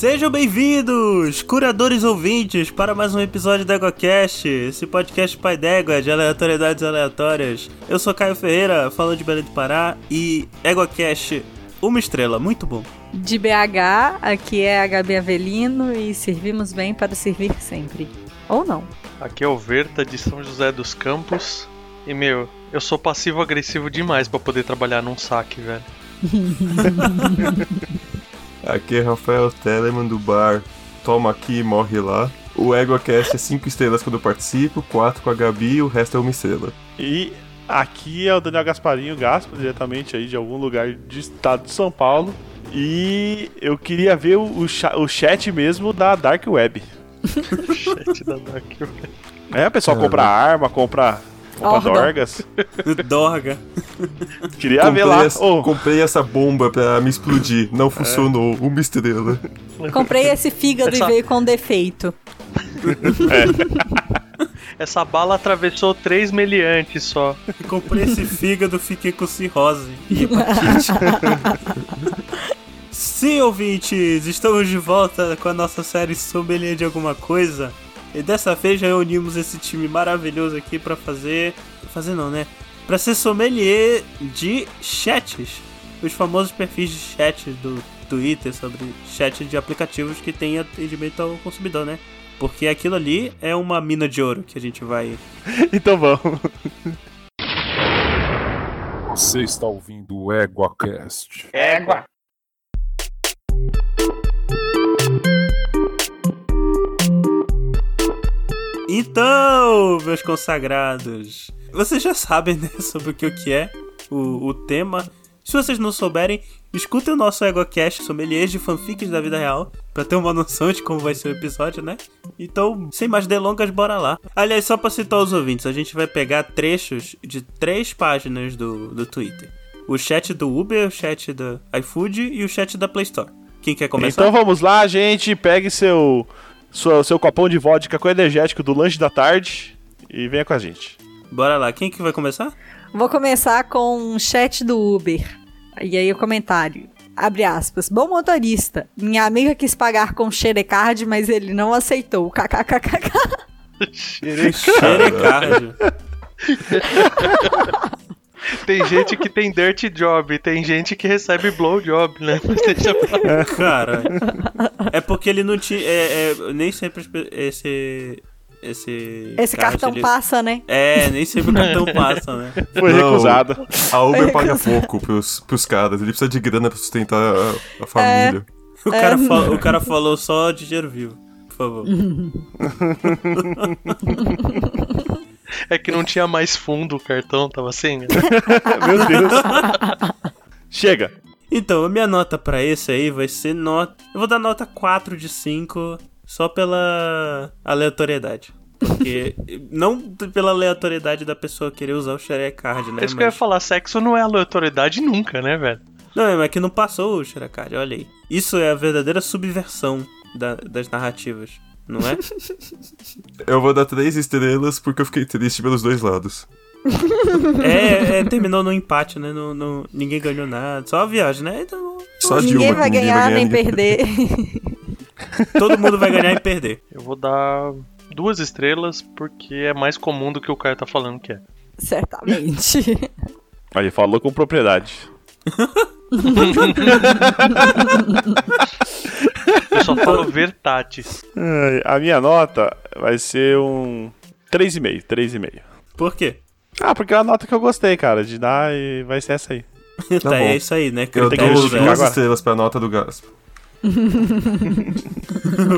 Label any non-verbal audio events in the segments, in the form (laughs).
Sejam bem-vindos, curadores ouvintes, para mais um episódio do EgoCast, esse podcast pai d'égua de aleatoriedades aleatórias. Eu sou Caio Ferreira, falando de Belém do Pará, e EgoCast, uma estrela, muito bom. De BH, aqui é a Gabi Avelino e servimos bem para servir sempre. Ou não. Aqui é o Verta de São José dos Campos. E meu, eu sou passivo-agressivo demais para poder trabalhar num saque, velho. (laughs) Aqui é Rafael Telemann do bar Toma Aqui e Morre Lá. O EgoCast é 5 estrelas quando eu participo, 4 com a Gabi e o resto é uma estrela. E aqui é o Daniel Gasparinho Gaspa, diretamente aí de algum lugar do estado de São Paulo. E eu queria ver o, o, cha- o chat mesmo da Dark Web. (laughs) Chat da Dark Web. É, o pessoal compra arma, compra, Ordem. dorgas. (laughs) Dorga. Queria ver lá. essa, Ô, comprei essa bomba pra me explodir, É. não funcionou, uma estrela. Comprei esse fígado Essa- e veio com defeito. (laughs) Essa bala atravessou três meliantes só. Comprei esse fígado, fiquei com cirrose e hepatite. (laughs) Sim, ouvintes, estamos de volta com a nossa série Sommelier de Alguma Coisa. E dessa vez já reunimos esse time maravilhoso aqui pra fazer... Fazer não, né? Pra ser sommelier de chats. Os famosos perfis de chat do Twitter sobre chat de aplicativos que tem atendimento ao consumidor, né? Porque aquilo ali é uma mina de ouro que a gente vai (laughs) então vamos. Você está ouvindo o EguaCast. Então, meus consagrados, vocês já sabem né, (laughs) sobre o que, o que é o, o tema. Se vocês não souberem, escutem o nosso EgoCast Sommeliers de fanfics da vida real, pra ter uma (laughs) noção de como vai ser o episódio, né? Então, sem mais delongas, bora lá. Aliás, só pra citar os ouvintes, a gente vai pegar trechos de três páginas do, do Twitter. O chat do Uber, o chat do iFood e o chat da Play Store. Quem quer começar? Então vamos lá, gente. Pegue seu, sua- seu copão de vodka com energético do lanche da tarde e venha com a gente. Bora lá, quem que vai começar? Vou começar com um chat do Uber. E aí o comentário. Abre aspas. Bom motorista. Minha amiga quis pagar com xerecard, mas ele não aceitou. KKKKK. Xerecard. (laughs) Tem gente que tem dirty job, tem gente que recebe blow job, né? Mas deixa pra- Cara, é porque ele não tinha. É, é, nem sempre esse. Esse. Esse card, cartão ele- passa, né? É, nem sempre o cartão (laughs) passa, né? Foi Não. recusado. A Uber paga pouco pros, pros caras, ele precisa de grana pra sustentar a, a família. O cara, fa- o cara falou só de dinheiro vivo, por favor. (laughs) (laughs) É que não tinha mais fundo o cartão, tava sem. né? (laughs) Meu Deus. Chega. Então, a minha nota pra esse aí vai ser nota. Eu vou dar nota 4 de 5 só pela aleatoriedade. Porque. (laughs) não pela aleatoriedade da pessoa querer usar o Sharecard, né? É isso que eu ia mas- falar, sexo não é aleatoriedade nunca, né, velho? Não, é que não passou o Sharecard, olha aí. Isso é a verdadeira subversão da- das narrativas, não é? Eu vou dar três estrelas porque eu fiquei triste pelos dois lados. é, é, terminou no empate, né? No, no- ninguém ganhou nada. Só a viagem, né? Então, Só ninguém Dilma, vai ninguém ganhar nem ninguém. perder. todo mundo vai ganhar e perder. Eu vou dar duas estrelas porque é mais comum do que o cara tá falando que é. Certamente. Aí, falou com propriedade. (laughs) Eu só falo (laughs) vertatis. Ai, A minha nota vai ser um 3,5, 3,5. Por quê? Ah, porque é a nota que eu gostei, cara, de dar e vai ser essa aí. (laughs) Tá, bom. é isso aí, né? Eu que dou justificar duas agora. estrelas pra nota do Gaspo. (laughs)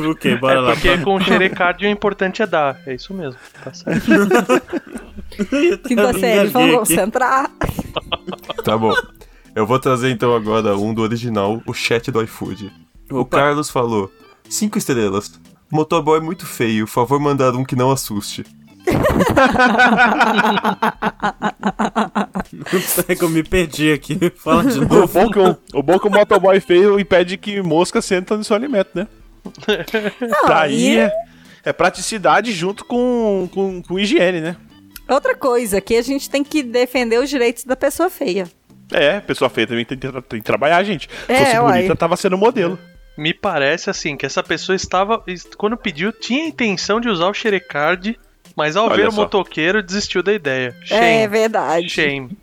o quê? Bora é lá. porque com o xerecard o importante é dar. É isso mesmo, tá certo. Quinta série, vamos concentrar. Tá bom. Eu vou trazer então agora um do original, o chat do iFood. O Opa. Carlos falou: cinco estrelas. Motoboy é muito feio, favor mandar um que não assuste. (laughs) É que eu me perdi aqui. (laughs) Fala de O novo. bom, que o, o bom que o motoboy feio impede que mosca senta no seu alimento, né? (laughs) Não, Daí é, é praticidade junto com, com, com higiene, né? outra coisa, que a gente tem que defender os direitos da pessoa feia. É, pessoa feia também tem que, tra- tem que trabalhar, gente. Se É, fosse uai. bonita, tava sendo modelo. Me parece assim que essa pessoa estava, quando pediu, tinha a intenção de usar o Xerecard, mas ao Olha ver o só. motoqueiro desistiu da ideia. É Shame. verdade. Shame.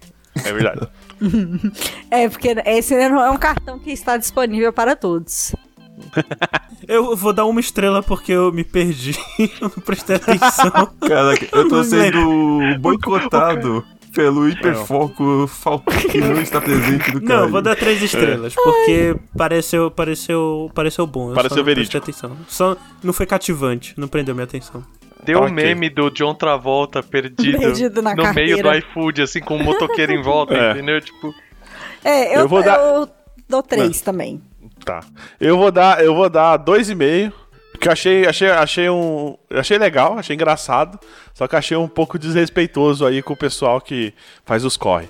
É verdade. (laughs) É, porque esse não é um cartão que está disponível para todos. (laughs) Eu vou dar uma estrela porque eu me perdi. eu (laughs) não prestei atenção. Caraca, eu tô sendo boicotado pelo hiperfoco falta que não está presente no cara. (laughs) Não, vou dar três estrelas, porque pareceu, pareceu, pareceu bom. Eu Pareceu não verídico. atenção. Só não foi cativante, não prendeu minha atenção. Deu o Ok. meme do John Travolta perdido, Perdido na no meio do iFood, assim, com um motoqueiro em volta, (laughs) É. entendeu? Tipo, É, eu, Eu vou dar- eu dou três também. Tá. Eu vou dar, eu vou dar dois e meio. Porque eu achei, achei, achei um. Achei legal, achei engraçado. Só que achei um pouco desrespeitoso aí com o pessoal que faz os corre.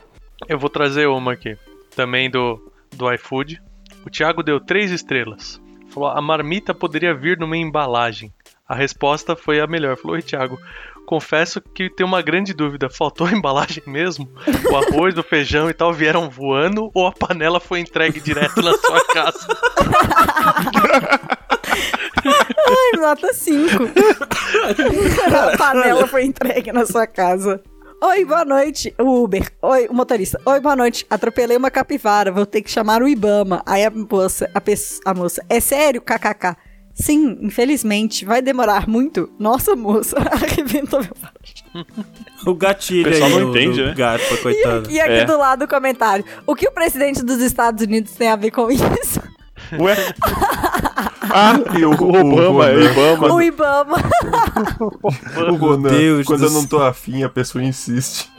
eu vou trazer uma aqui. Também do, do iFood. O Thiago deu três estrelas. Falou, a marmita poderia vir numa embalagem. A resposta foi a melhor. Falou, oi, Thiago. Confesso que tenho uma grande dúvida. Faltou a (laughs) embalagem mesmo? O arroz, o feijão e tal vieram voando ou a panela foi entregue direto na sua casa? (laughs) Nota 5. A panela foi entregue na sua casa. Oi, boa noite. O Uber. Oi, o motorista. Oi, boa noite. Atropelei uma capivara. Vou ter que chamar o Ibama. Aí a moça, a, a moça. É sério, kkk. Sim, infelizmente. Vai demorar muito? Nossa, moça. (laughs) Arrebentou meu (laughs) O gatilho O pessoal aí não do, entende, né? gato, coitado. E aqui É. do lado o comentário. O que o presidente dos Estados Unidos tem a ver com isso? Ué? (laughs) Ah, E o- o Obama, o. Ibama. O Ibama. O Ronan, Deus quando do eu não tô afim, a pessoa insiste.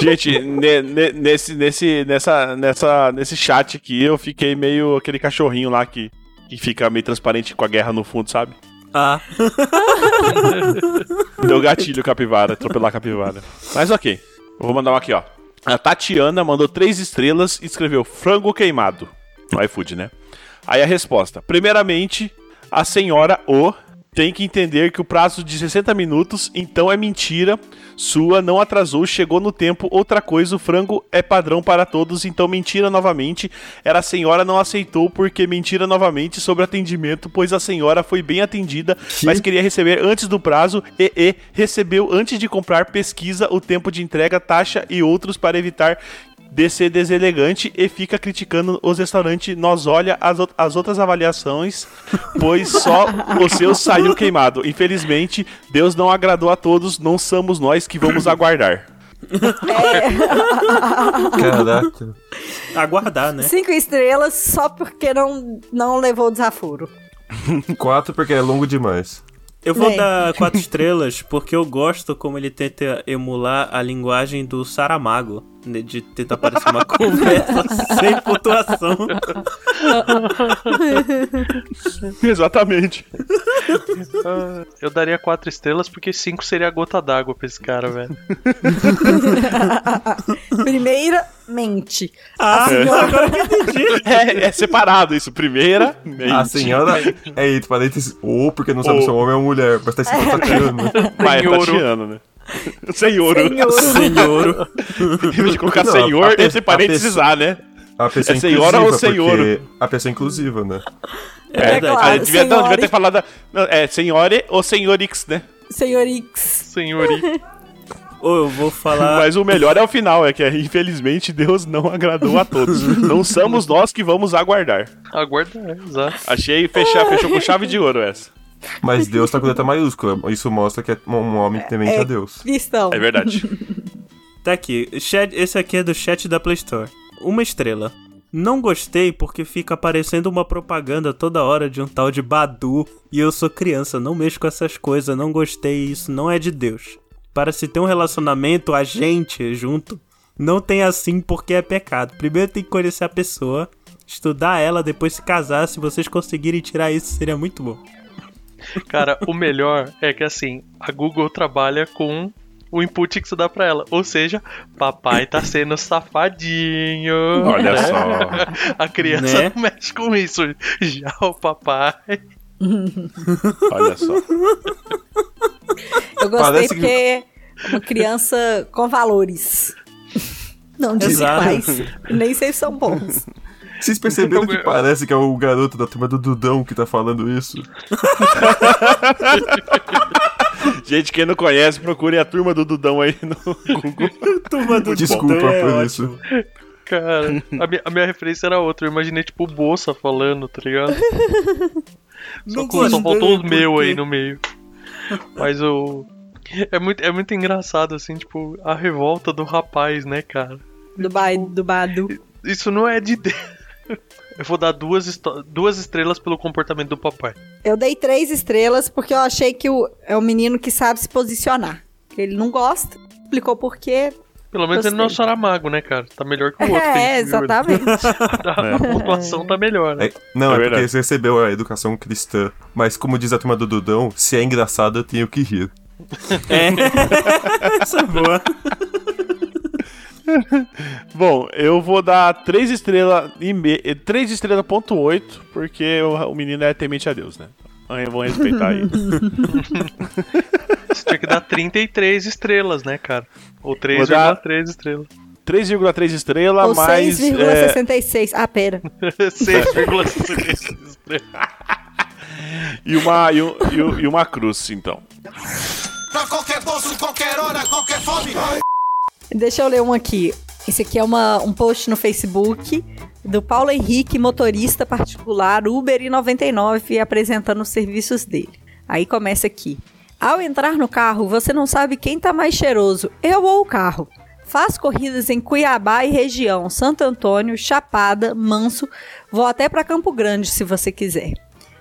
Gente, ne- ne- nesse, nesse, nessa, nessa, nesse chat aqui eu fiquei meio aquele cachorrinho lá que, que fica meio transparente com a guerra no fundo, sabe? Ah, (laughs) Deu gatilho capivara, atropelar capivara. Mas ok, eu vou mandar um aqui, ó. A Tatiana mandou três estrelas e escreveu frango queimado. No iFood, né? Aí a resposta. Primeiramente, a senhora O tem que entender que o prazo de 60 minutos, então é mentira. Sua não atrasou, chegou no tempo. Outra coisa, o frango é padrão para todos, então mentira novamente. Era a senhora não aceitou porque mentira novamente sobre atendimento, pois a senhora foi bem atendida, mas queria receber antes do prazo e, e recebeu antes de comprar pesquisa, o tempo de entrega, taxa e outros para evitar de ser deselegante e fica criticando os restaurantes. Nós olha as, as outras avaliações, pois só o seu saiu queimado. Infelizmente, Deus não agradou a todos, não somos nós que vamos aguardar. (laughs) Caraca. aguardar, né? Cinco estrelas só porque não, não levou o desaforo. (laughs) Quatro porque é longo demais. Eu vou Bem. dar quatro (laughs) estrelas porque eu gosto como ele tenta emular a linguagem do Saramago, de tentar parecer uma (laughs) conversa sem pontuação. (laughs) Exatamente. Eu daria quatro estrelas porque cinco seria a gota d'água pra esse cara, velho. (laughs) Primeiramente, Ah, agora que eu entendi. É, é separado isso. Primeira, A senhora é entre parênteses, ou porque não sabe Ou. se é um homem ou mulher, mas tá escrito Tatiana. Mas é. Tatiana, né? (laughs) Senhor. senhor. (laughs) (laughs) Em vez de colocar Não, senhor, entre a parênteses A, né? A pessoa É senhora ou inclusiva, senhor? porque A pessoa inclusiva, né? É, É verdade. claro. Devia, não, devia ter falado. não, É, senhore ou senhorix, né? Senhorix. Senhori. Ou eu vou falar. Mas o melhor é o final, é que infelizmente Deus não agradou a todos. não somos nós que vamos aguardar. Aguarda, é, exato. Achei fechar, fechou com chave de ouro essa. Mas Deus tá com letra maiúscula. Isso mostra que é um homem temente É. a Deus. Cristão. É verdade. (laughs) Tá aqui. Chat, esse aqui é do chat da Play Store. Uma estrela. Não gostei porque fica aparecendo uma propaganda toda hora de um tal de Badu e eu sou criança, não mexo com essas coisas, não gostei, isso não é de Deus. Para se ter um relacionamento, a gente junto, não tem assim porque é pecado. Primeiro tem que conhecer a pessoa, estudar ela, depois se casar. Se vocês conseguirem tirar isso, seria muito bom. Cara, o melhor é que assim, a Google trabalha com o input que você dá pra ela. Ou seja, papai tá sendo safadinho. Olha né? só. (laughs) A criança Né? não mexe com isso. Já o papai. Olha só. Eu gostei Parece que- porque é uma criança com valores. Não disse Exato. quais. Nem sei se são bons. Vocês perceberam que parece que é o garoto da turma do Dudão que tá falando isso? (laughs) Gente, quem não conhece, procure a turma do Dudão aí no Google. (laughs) Turma do Desculpa Dudão é por ótimo. isso. Cara, (laughs) a minha, a minha referência era outra. Eu imaginei, tipo, o Bolsa falando, tá ligado? Não Só, só faltou por meu aí no meio. Mas o. É muito, é muito engraçado, assim, tipo, a revolta do rapaz, né, cara? Do, ba do Badu. Isso não é de Deus. Eu vou dar duas, duas estrelas pelo comportamento do papai. Eu dei três estrelas porque eu achei que o, é um menino que sabe se posicionar. Ele não gosta, explicou por quê. Pelo menos ele não é o Gostei. Saramago, né, cara? Tá melhor que o outro. É, exatamente. (laughs) A pontuação tá melhor, né? É, não, É é, porque você recebeu a educação cristã. Mas como diz a turma do Dudão, se é engraçado eu tenho que rir. É. (laughs) Essa é boa. (laughs) Bom, eu vou dar 3 estrelas e me... 3 estrelas ponto 8, porque o, menino é temente a Deus, né? Vamos respeitar aí. Você tinha que dar 33 estrelas, né, cara? Ou Vou dar- 3,3 estrelas. 3,3 Ou estrelas, mais. é, 6,66. Ah, pera. (laughs) 6,6 estrelas. (laughs) e, uma, e, um- e um- e uma cruz, então. Pra qualquer bolso, qualquer hora, qualquer fome. Deixa eu ler um aqui. Esse aqui é uma, um post no Facebook do Paulo Henrique, motorista particular Uber e 99, apresentando os serviços dele. Aí começa aqui. Ao entrar no carro, você não sabe quem tá mais cheiroso, eu ou o carro. Faz corridas em Cuiabá e região, Santo Antônio, Chapada, Manso, vou até para Campo Grande se você quiser.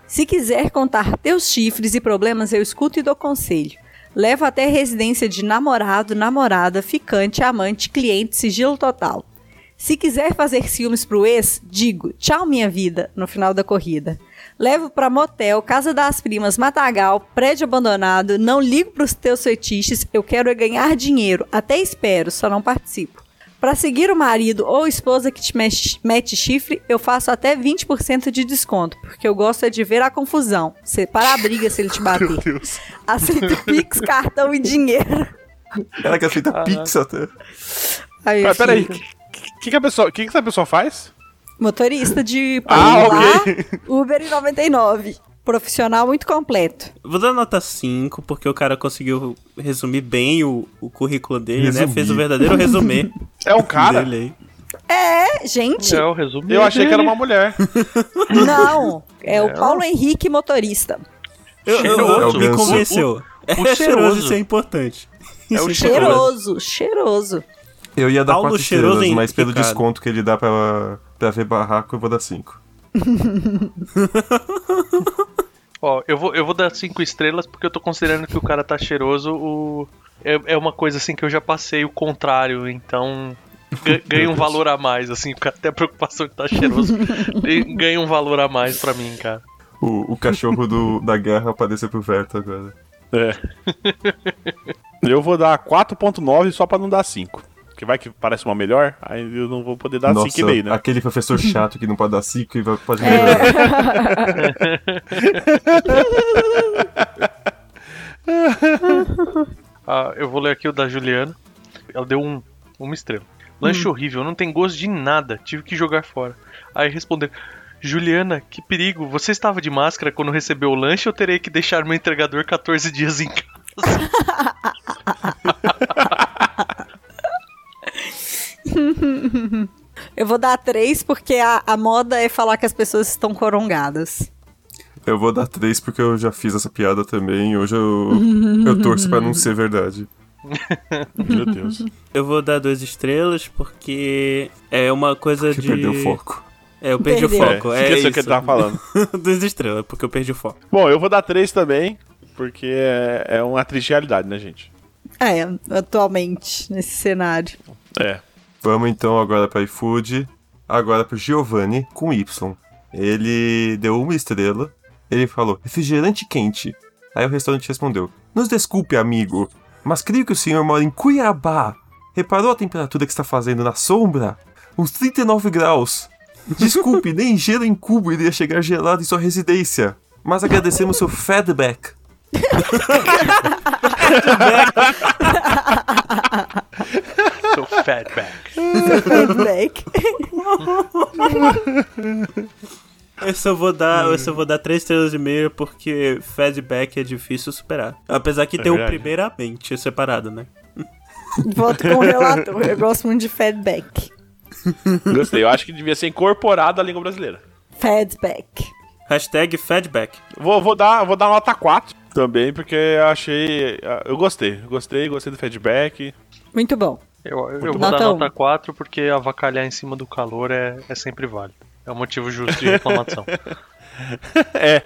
Se quiser contar teus chifres e problemas, eu escuto e dou conselho. Levo até residência de namorado, namorada, ficante, amante, cliente, sigilo total. Se quiser fazer ciúmes pro ex, digo tchau minha vida no final da corrida. Levo pra motel, casa das primas, matagal, prédio abandonado, não ligo pros teus fetiches, eu quero é ganhar dinheiro, até espero, só não participo. Pra seguir o marido ou esposa que te mexe- mete chifre, eu faço até 20% de desconto, porque eu gosto é de ver a confusão. Separa a briga se ele te bater. (laughs) Aceito Pix, cartão e dinheiro. Ela que aceita pizza até. Aí, Ah, peraí, o que, que, que a pessoa, que, que essa pessoa faz? Motorista de Ah, particular, ok. Uber e 99. Profissional muito completo. Vou dar nota 5, porque o cara conseguiu resumir bem o, o currículo dele, né? Resumir. Fez o verdadeiro resumê É um cara? dele aí. É, gente, É o resumo. Eu achei que era uma mulher. (laughs) não. É o Paulo Henrique, motorista. Eu, eu, Cheiroso. eu- me É o ganso. convenceu. o é cheiroso, cheiroso. isso é importante. É o Isso Cheiroso, cheiroso. Eu ia dar Paulo 4 cheiroso estrelas, mas pelo desconto que ele dá pra, pra ver barraco, eu vou dar 5. (laughs) Ó, eu vou, eu vou dar cinco estrelas porque eu tô considerando que o cara tá cheiroso. O... É, é uma coisa assim que eu já passei o contrário, então ga- (laughs) ganha um valor a mais, assim, o cara tem a preocupação de tá cheiroso. (laughs) ganha um valor a mais pra mim, cara. O, o cachorro do, da guerra apareceu pro Verto agora. É. Eu vou dar 4.9 só pra não dar 5. Que vai que parece uma melhor, aí eu não vou poder dar Nossa, 5,5, né? aquele professor chato que não pode dar 5 e vai- pode É. melhorar. (laughs) Ah, eu vou ler aqui o da Juliana. Ela deu um, uma estrela. Lanche horrível, não tem gosto de nada. Tive que jogar fora. Aí respondeu: Juliana, que perigo. Você estava de máscara quando recebeu o lanche ou terei que deixar meu entregador 14 dias em casa? (laughs) (laughs) Eu vou dar três porque a, a moda é falar que as pessoas estão corongadas. Eu vou dar 3 porque eu já fiz essa piada também. Hoje eu, eu torço pra não ser verdade. (laughs) Meu Deus. Eu vou dar duas estrelas porque é uma coisa Que de. perdeu o foco. É, eu perdi Perdeu. o foco. É, esqueceu o isso. que ele tava falando. (laughs) duas estrelas, porque eu perdi o foco. Bom, eu vou dar 3 também, porque é, é uma triste realidade, né, gente? É, atualmente, nesse cenário. É. Vamos então agora para iFood. Agora pro Giovanni com Y. Ele deu uma estrela. Ele falou: refrigerante quente. Aí o restaurante respondeu: Nos desculpe, amigo, mas creio que o senhor mora em Cuiabá. Reparou a temperatura que está fazendo na sombra? Uns 39 graus. Desculpe, (laughs) nem gelo em cubo iria chegar gelado em sua residência. Mas agradecemos seu feedback. (laughs) (laughs) Seu fatback. (laughs) Feedback. (laughs) Esse eu vou dar, esse eu vou dar 3 estrelas e meia porque feedback é difícil superar. Apesar que É tem o verdade. primeiramente separado, né? Voto com o relator. Eu gosto muito de feedback. Gostei. Eu acho que devia ser incorporado à língua brasileira. Feedback. Hashtag feedback. Vou, vou, dar, vou dar nota 4 também, porque eu achei. Eu gostei. Gostei, gostei do feedback. Muito bom. Eu, eu vou Nota dar nota 4 porque avacalhar em cima do calor é, é sempre válido. É um motivo justo de reclamação. (laughs) É.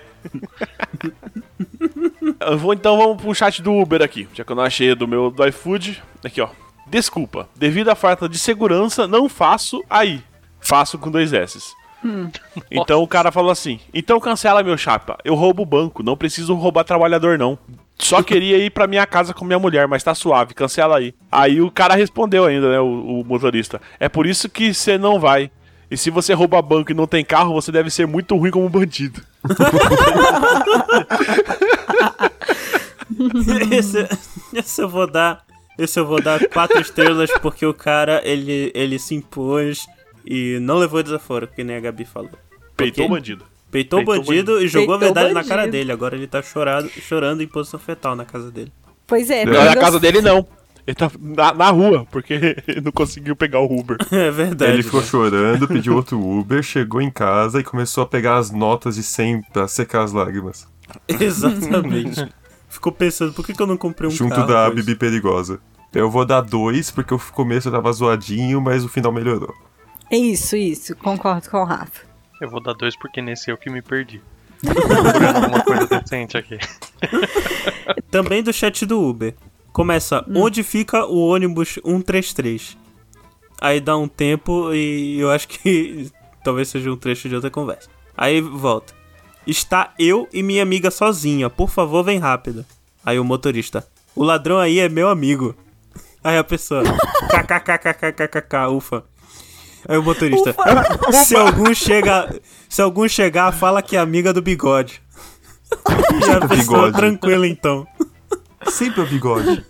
Eu vou, então vamos pro chat do Uber aqui, já que eu não achei do meu do iFood. Aqui, ó. Desculpa, devido à falta de segurança, não faço aí. Faço com dois S. Então o cara falou assim: então cancela meu chapa. Eu roubo o banco, não preciso roubar trabalhador, não. Só (laughs) queria ir pra minha casa com minha mulher, mas tá suave, cancela aí. Aí o cara respondeu ainda, né, o, o motorista. É por isso que você não vai. E se você rouba banco e não tem carro, você deve ser muito ruim como bandido. (laughs) esse, esse eu vou dar. Esse eu vou dar 4 estrelas porque o cara ele, ele se impôs e não levou desaforo, que nem a Gabi falou. Peitou o bandido. Peitou o Peitou o bandido e jogou a verdade na cara bandido. dele. Agora ele tá chorado, chorando em posição fetal na casa dele. Pois é. Não, na casa dele não. Ele tá na, na rua, porque (laughs) ele não conseguiu pegar o Uber. (laughs) É verdade. Ele ficou né? chorando, (laughs) pediu outro Uber, chegou em casa e começou a pegar as notas de 100 pra secar as lágrimas. Exatamente. Ficou pensando, por que, que eu não comprei um junto carro? da pois? Bibi Perigosa. Eu vou dar dois, porque o começo eu tava zoadinho, mas o final melhorou. Isso, isso. Concordo com o Rafa. Eu vou dar 2 porque nesse eu que me perdi. Tô procurando (laughs) alguma coisa decente aqui. (laughs) Também do chat do Uber. Começa, onde fica o ônibus 133? Aí dá um tempo e eu acho que (laughs) talvez seja um trecho de outra conversa. Aí volta. Está eu e minha amiga sozinha, por favor, vem rápido. Aí o motorista, o ladrão aí é meu amigo. Aí a pessoa, kkkkkkk, ufa. Aí o motorista, se algum chega, se algum chegar, fala que é amiga do bigode. (laughs) A pessoa Bigode. tranquila então. Sempre o bigode.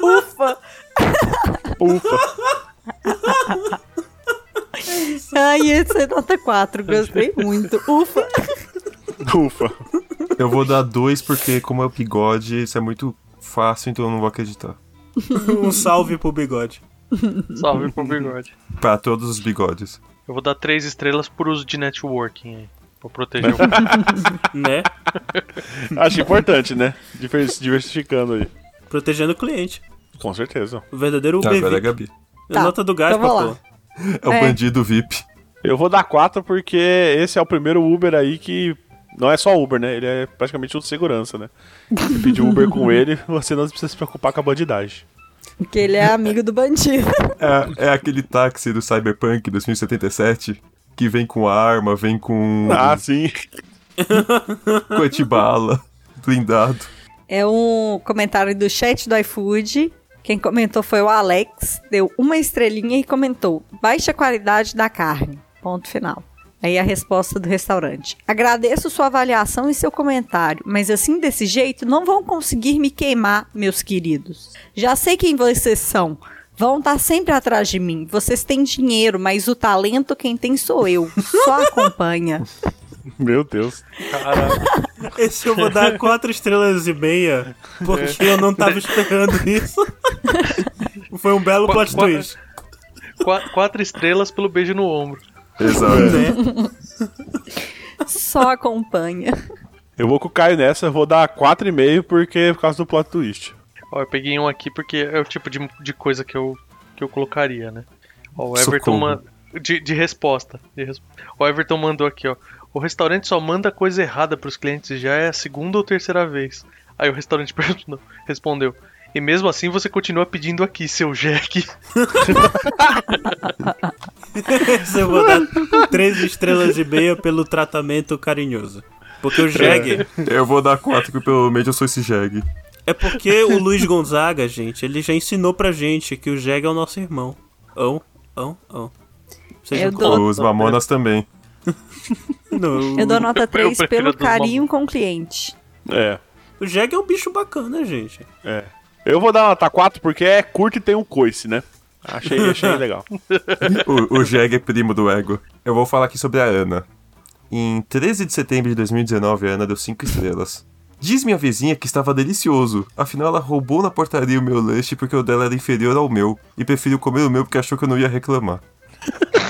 Ufa! Ufa. Ai, esse é nota 4. Gostei muito. Ufa! Ufa. Eu vou dar dois, porque como é o bigode, isso é muito fácil, então eu não vou acreditar. Um salve pro bigode. (laughs) Salve pro bigode. Pra todos os bigodes. Eu vou dar 3 estrelas por uso de networking aí. Pra proteger o (laughs) Né? (laughs) Acho importante, né? Diver- Diversificando aí. Protegendo o cliente. Com certeza. O verdadeiro Tá, Uber agora é. Gabi. Tá, Nota do gás, então lá. É o É. bandido VIP. Eu vou dar 4 porque esse é o primeiro Uber aí que. Não é só Uber, né? Ele é praticamente um segurança, né? Você pedir Uber com ele, você não precisa se preocupar com a bandidagem. Porque ele é amigo do bandido. É, é aquele táxi do Cyberpunk 2077 que vem com arma, vem com Ah, sim. (laughs) com antibala, blindado. É um comentário do chat do iFood. Quem comentou foi o Alex. Deu uma estrelinha e comentou: baixa qualidade da carne. Ponto final. Aí a resposta do restaurante. Agradeço sua avaliação e seu comentário, mas assim desse jeito não vão conseguir me queimar, meus queridos. Já sei quem vocês são. Vão estar sempre atrás de mim. Vocês têm dinheiro, mas o talento quem tem sou eu. Só (laughs) acompanha. Meu Deus. Esse eu vou dar quatro estrelas e meia, porque eu não tava esperando isso. Foi um belo plot twist. 4 estrelas pelo beijo no ombro. Exato. Né? Só acompanha. Eu vou com o Caio nessa, eu vou dar 4,5 porque é por causa do plot twist. Ó, eu peguei um aqui porque é o tipo de, de coisa que eu, que eu colocaria, né? Ó, o Everton de, de resposta. de res- O Everton mandou aqui, ó. O restaurante só manda coisa errada pros clientes já é a segunda ou terceira vez. Aí o restaurante (laughs) perguntou- respondeu. E mesmo assim você continua pedindo aqui, seu Jack. (laughs) Eu vou dar três estrelas e meia pelo tratamento carinhoso. Porque o Jeg. Eu vou dar quatro, porque pelo menos eu sou esse Jeg. É porque o Luiz Gonzaga, gente, ele já ensinou pra gente que o Jeg é o nosso irmão. Ão, ão, ão. Vocês Eu não dou- colocam- Os mamonas também. Não, Eu dou nota 3 prefiro pelo carinho com o cliente. É, O Jeg é um bicho bacana, gente. é. Eu vou dar nota 4 porque é curto e tem um coice, né? Achei, achei (laughs) legal. O, o Jeg é primo do Ego. Eu vou falar aqui sobre a Ana. Em 13 de setembro de 2019, a Ana deu 5 estrelas. Diz minha vizinha que estava delicioso. Afinal, ela roubou na portaria o meu lanche porque o dela era inferior ao meu. E preferiu comer o meu porque achou que eu não ia reclamar. (laughs)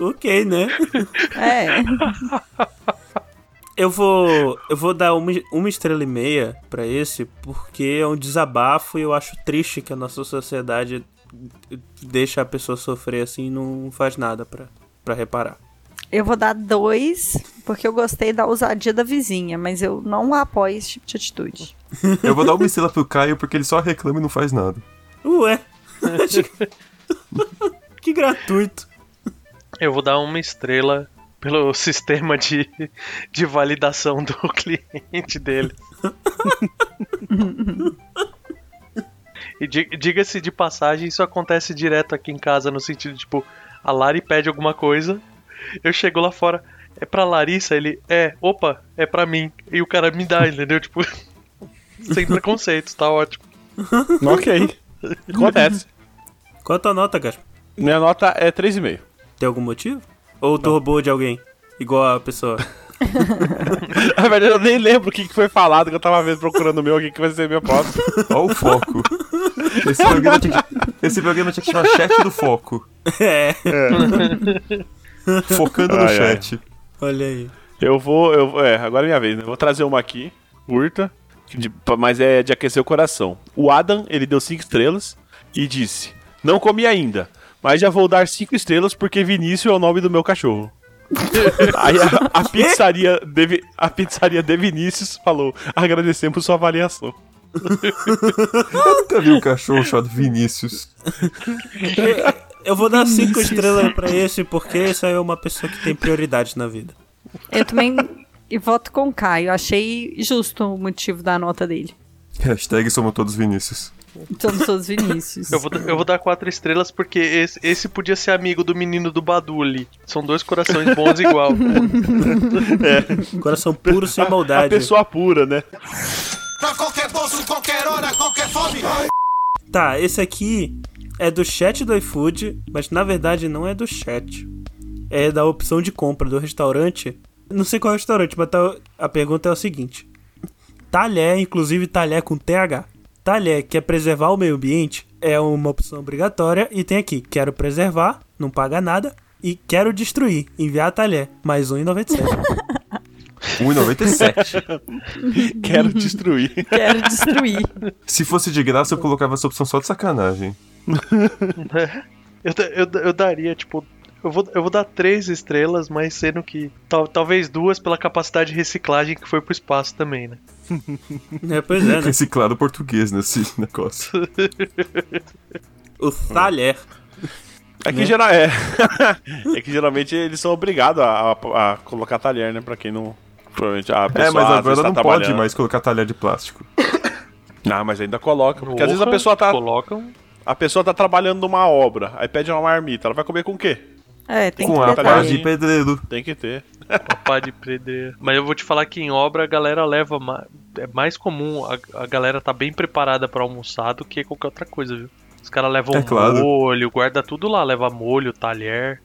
Ok, né? É. (laughs) Eu vou, eu vou dar uma, uma estrela e meia pra esse, porque é um desabafo e eu acho triste que a nossa sociedade deixa a pessoa sofrer assim e não faz nada pra reparar. Eu vou dar dois, porque eu gostei da ousadia da vizinha, mas eu não apoio esse tipo de atitude. (laughs) Eu vou dar uma estrela pro Caio porque ele só reclama e não faz nada. Ué, (laughs) que gratuito. Eu vou dar uma estrela pelo sistema de, (laughs) de validação do (laughs) cliente dele. e di- diga-se de passagem, isso acontece direto aqui em casa, no sentido, tipo, a Lari pede alguma coisa, eu chego lá fora, é pra Larissa, ele, é, opa, é pra mim. E o cara me dá, entendeu? Tipo, (laughs) sem preconceitos, tá ótimo. ok. Acontece. Qual a tua nota, Gaspar? Minha nota é 3,5. Tem algum motivo? Ou tu roubou de alguém? Igual a pessoa. (laughs) Na verdade, eu nem lembro o que que foi falado que eu tava vendo procurando o meu aqui que vai ser meu próximo. (laughs) Olha o foco. Esse programa, tinha que, esse programa tinha que chamar Chat do Foco. (laughs) é, Focando no Ai, ai. chat. olha aí. Eu vou, eu é, agora é minha vez, né? Eu Vou trazer uma aqui, curta, de- mas é de aquecer o coração. O Adam, ele deu 5 estrelas e disse: Não comi ainda, mas já vou dar 5 estrelas porque Vinícius é o nome do meu cachorro. (laughs) Aí a, a pizzaria de, a pizzaria de Vinícius falou: agradecemos sua avaliação. Eu nunca vi um cachorro chamado Vinícius. Eu vou dar cinco estrelas pra esse, porque esse é uma pessoa que tem prioridade na vida. Eu também e voto com o Caio. Achei justo o motivo da nota dele. Hashtag somos todos Vinícius. Somos todos Vinícius. Eu vou, eu vou dar quatro estrelas porque esse, esse podia ser amigo do menino do Badu ali. São dois corações bons (laughs) igual. Coração puro sem A maldade. pessoa pura, né? Pra qualquer bolso, qualquer hora, qualquer fome. Tá, esse aqui é do chat do iFood, mas na verdade não é do chat. É da opção de compra do restaurante. Não sei qual é o restaurante, mas tá- a pergunta é o seguinte: Talher, inclusive talher com TH. Talher quer preservar o meio ambiente é uma opção obrigatória e tem aqui: quero preservar, não paga nada, e quero destruir, enviar talher, mais 1,97. 1,97. (laughs) (laughs) Quero destruir. (laughs) Quero destruir. Se fosse de graça, eu colocava essa opção só de sacanagem. Eu, eu, eu daria, tipo. Eu vou, eu vou dar três estrelas, mas sendo que tal, talvez duas pela capacidade de reciclagem que foi pro espaço também, né? (laughs) é, pois é, né? Reciclado português nesse (laughs) negócio. O talher. É que, geral, é. (laughs) é que geralmente eles são obrigados a, a- a colocar talher, né? Pra quem não. Provavelmente a pessoa É, mas agora tá não pode mais colocar talher de plástico. Não, (coughs) mas ainda coloca. Porque às vezes a pessoa tá. Colocam A pessoa tá trabalhando numa obra, aí pede uma marmita. Ela vai comer com o quê? É, tem Com que a ter tá pá talher. de pedreiro. Tem que ter. uma pá de pedreira. Mas eu vou te falar que em obra a galera leva. ma- É mais comum a, a galera tá bem preparada pra almoçar do que qualquer outra coisa, viu? Os caras levam É claro. molho, guarda tudo lá, leva molho, talher.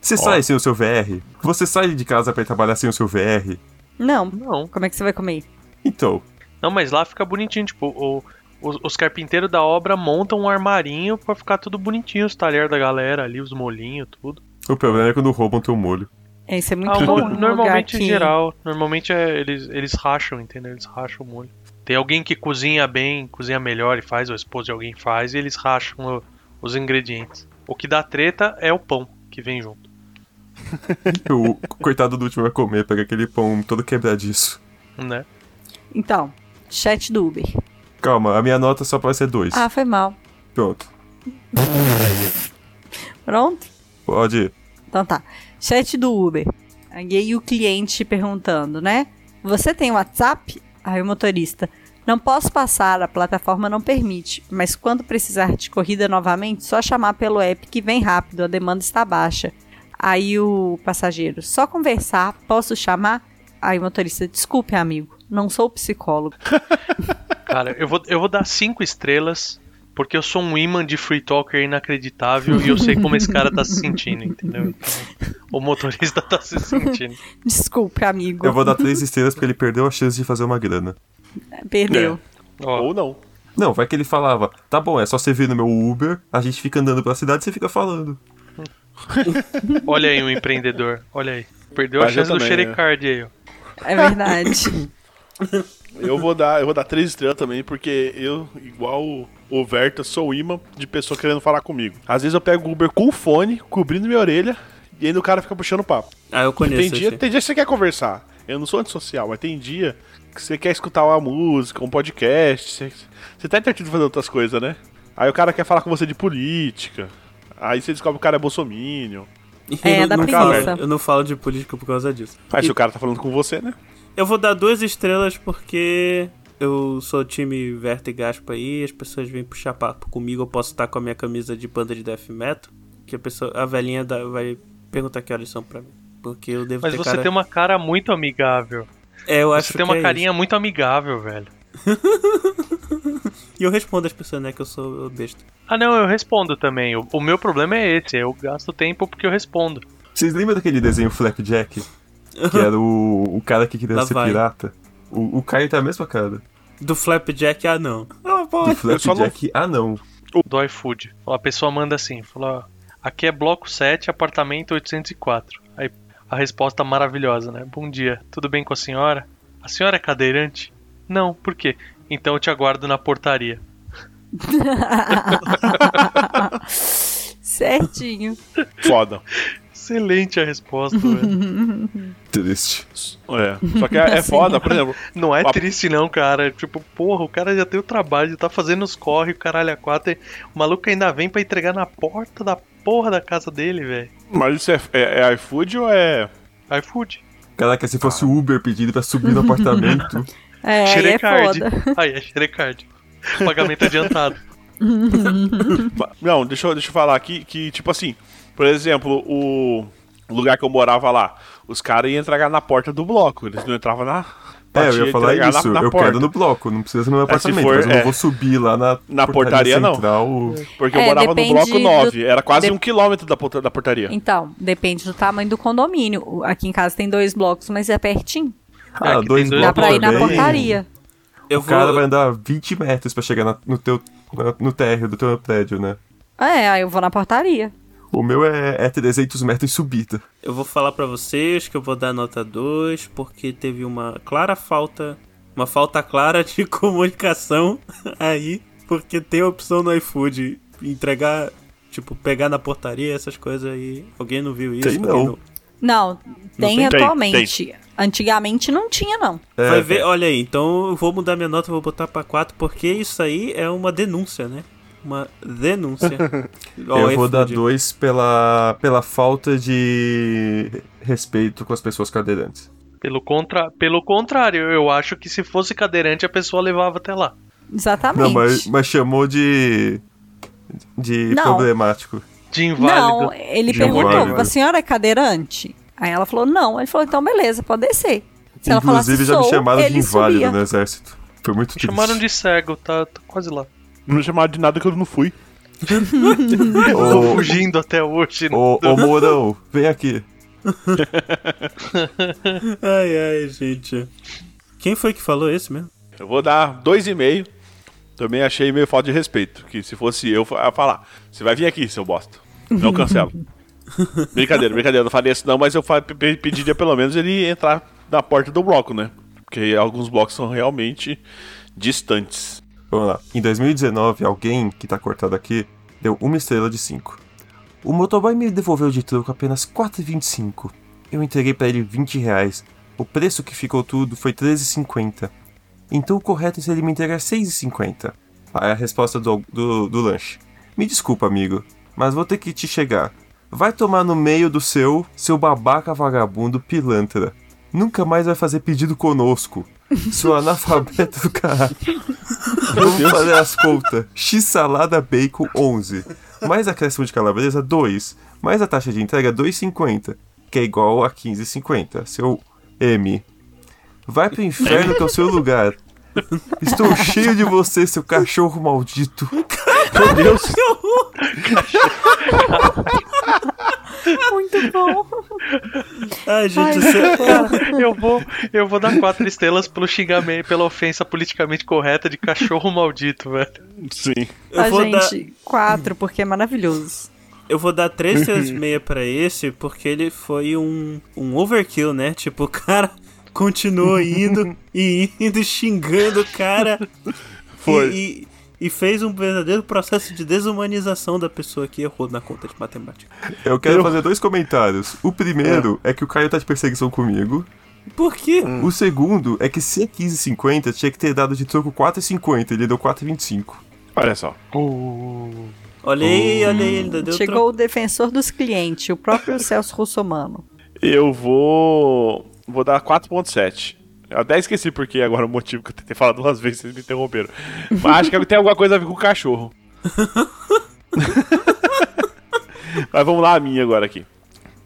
Você sai sem o seu VR? Você sai de casa pra ir trabalhar sem o seu VR? Não. Não. Como é que você vai comer? Então, Não, mas lá fica bonitinho, tipo, o- os, os carpinteiros da obra montam um armarinho pra ficar tudo bonitinho, os talheres da galera ali, os molhinhos, tudo. O problema é quando roubam teu molho. É, isso é muito Ah, bom. normalmente em geral, normalmente é, eles, eles racham, entendeu? Eles racham o molho. Tem alguém que cozinha bem, cozinha melhor e faz, ou a esposa de alguém faz, e eles racham o- os ingredientes. O que dá treta é o pão que vem junto. (laughs) O coitado do último vai comer, pega aquele pão todo quebradiço. Né? Então, chat do Uber. Calma, a minha nota só pode ser dois. Ah, foi mal. Pronto. Pronto? Pode ir. Então tá. Chat do Uber. Aí o cliente perguntando, né? Você tem WhatsApp? Aí o motorista. Não posso passar, a plataforma não permite. Mas quando precisar de corrida novamente, só chamar pelo app que vem rápido, a demanda está baixa. Aí o passageiro, só conversar, posso chamar? Aí o motorista, desculpe, amigo, não sou psicólogo. (laughs) Cara, eu vou, eu vou dar cinco estrelas Porque eu sou um imã de free talker inacreditável e eu sei como esse cara tá se sentindo, entendeu? Então, o motorista tá se sentindo. (laughs) Desculpe, amigo. Eu vou dar três estrelas porque ele perdeu a chance de fazer uma grana. Perdeu. Ó, Ou não. Não, vai que ele falava, tá bom, é só você vir no meu Uber, a gente fica andando pela cidade e você fica falando. (laughs) olha aí um empreendedor, olha aí. Perdeu a Mas eu chance do também, Xerecard aí, ó. É verdade. (laughs) (laughs) Eu vou dar, eu vou dar três estrelas também, porque eu, igual o- Verta, sou imã de pessoa querendo falar comigo. Às vezes eu pego o Uber com o fone, cobrindo minha orelha, e ainda o cara fica puxando papo. Ah, eu conheço Tem dia, esse. tem dia que você quer conversar. Eu não sou antissocial, mas tem dia que você quer escutar uma música, um podcast. Você, você tá entretido fazendo outras coisas, né? Aí o cara quer falar com você de política. Aí você descobre que o cara é bolsominion. É, eu dá não preguiça. falo- eu não falo de política por causa disso. Aí E- se o cara tá falando com você, né? Eu vou dar duas estrelas porque eu sou time Verta e Gaspa aí, as pessoas vêm puxar papo comigo, eu posso estar com a minha camisa de banda de death metal, que a pessoa, a velhinha dá- vai perguntar que horas são pra mim. Porque eu devo Mas ter você cara... tem uma cara muito amigável. É, eu acho Você tem que uma é carinha muito amigável, velho. isso. (laughs) E eu respondo às pessoas, né, que eu sou besta. Ah, não, eu respondo também. O, o meu problema é esse, eu gasto tempo porque eu respondo. Vocês lembram daquele desenho Flapjack? Que era o, o cara que queria Lá ser vai. pirata? O, o Caio tem a mesma cara. Do Flapjack, ah não. Ah, pô. Do só não- Flapjack, ah não. Do iFood. A pessoa manda assim, fala, ó, aqui é bloco 7, apartamento 804. Aí a resposta maravilhosa, né? Bom dia, tudo bem com a senhora? A senhora é cadeirante? Não, por quê? Então eu te aguardo na portaria. (laughs) (laughs) Certinho. Foda. Excelente a resposta, velho. (laughs) Triste. É. Só que é, é (laughs) foda, por exemplo. Não é A- triste não, cara. Tipo, porra, o cara já tem o trabalho, tá fazendo os corre, o caralho a quatro. e O maluco ainda vem pra entregar na porta da porra da casa dele, velho. Mas isso é, é, é iFood ou é. iFood. Caraca, se fosse o Uber pedindo pra subir no (laughs) apartamento. É, aí é Xerecard. foda. Aí é Xerecard. Pagamento adiantado. Não, deixa eu, deixa eu falar aqui que, tipo assim, por exemplo, o lugar que eu morava lá, os caras iam entregar na porta do bloco, eles não entravam na. É, eu ia falar isso. na, na eu porta. quero no bloco, não precisa no meu É, apartamento. for, mas eu não é. vou subir lá na, Na portaria, não. central. Porque eu É, morava no bloco do- 9, era quase de- um quilômetro da, porta- da portaria. Então, depende do tamanho do condomínio. Aqui em casa tem dois blocos, mas é pertinho. Ah, dois dois Dá blocos pra ir na também. portaria. Eu O cara vou... vai andar 20 metros pra chegar na- no teu na- no térreo do teu prédio, né? É, aí eu vou na portaria. O meu é, é 300 metros em subida. Eu vou falar pra vocês que eu vou dar nota 2 porque teve uma clara falta, uma falta clara de (laughs) comunicação aí, porque tem a opção no iFood entregar, tipo, pegar na portaria, essas coisas aí. Alguém não viu isso? Tem Alguém não. Não, tem, tem? atualmente. Antigamente não tinha, não. É, Vai ver, olha aí, então eu vou mudar minha nota, vou botar pra 4, porque isso aí é uma denúncia, né? Uma denúncia. (laughs) Eu o vou dar dois pela, pela falta de respeito com as pessoas cadeirantes. Pelo, contra... Pelo contrário, eu acho que se fosse cadeirante a pessoa levava até lá. Exatamente. Não, mas, mas chamou de. de Não. problemático. De inválido. Não, ele De perguntou, inválido. a senhora é cadeirante? Aí ela falou, não. Ele falou, então beleza, pode descer. Se ela falasse, Inclusive já me chamaram de inválido subia. no exército. Foi muito Me triste. chamaram de cego, tá, tá quase lá. Não me chamaram de nada que eu não fui. (laughs) Tô fugindo até hoje. né? ô, ô Mourão, vem aqui. (laughs) Ai, ai, gente. Quem foi que falou esse mesmo? Eu vou dar dois e meio. Também achei meio falta de respeito. Que se fosse eu, eu ia falar: Você vai vir aqui, seu bosta. Não (laughs) cancelo. brincadeira, brincadeira. Não faria isso não, mas eu pediria pelo menos ele entrar na porta do bloco, né? Porque alguns blocos são realmente distantes. Vamos lá. Em 2019, alguém que tá cortado aqui deu uma estrela de 5. O motoboy me devolveu de troco apenas 4,25. Eu entreguei pra ele 20 reais. O preço que ficou tudo foi 13,50. Então o correto seria ele me entregar 6,50. Aí a resposta do, do, do lanche. Me desculpa, amigo, mas vou ter que te chegar. Vai tomar no meio do seu, seu babaca vagabundo pilantra. Nunca mais vai fazer pedido conosco. (laughs) Seu analfabeto do caralho. (laughs) Vamos fazer as contas. X salada bacon 11. Mais acréscimo de calabresa 2. Mais a taxa de entrega 2,50. Que é igual a 15,50. Seu M. Vai pro inferno que é o seu lugar. Estou cheio de você, seu cachorro maldito. (laughs) Meu Deus. Muito bom. Ai, gente, Ai, você... cara. Eu vou, eu vou dar quatro estrelas pelo xingamento, pela ofensa politicamente correta de cachorro maldito, velho. Sim. eu A vou dar... gente, quatro, porque é maravilhoso. Eu vou dar 3 (laughs) estrelas e meia pra esse, porque ele foi um, um overkill, né? Tipo, o cara continuou indo (laughs) e indo, xingando o cara. Foi. E, e, fez um verdadeiro processo de desumanização da pessoa que errou na conta de matemática. Eu quero Eu- fazer dois comentários. O primeiro é. que o Caio tá de perseguição comigo. Por quê? Hum. O segundo é que se é 15,50, tinha que ter dado de troco 4,50. Ele deu 4,25. Olha só. Olha aí, olha aí, ainda deu Chegou o defensor dos clientes, o próprio (laughs) Celso Russomano. Eu vou. Vou dar 4.7. Eu até esqueci porque agora o motivo que eu tentei falar duas vezes, vocês me interromperam. Mas acho que tem alguma coisa a ver com o cachorro. (laughs) Mas vamos lá, a minha agora aqui.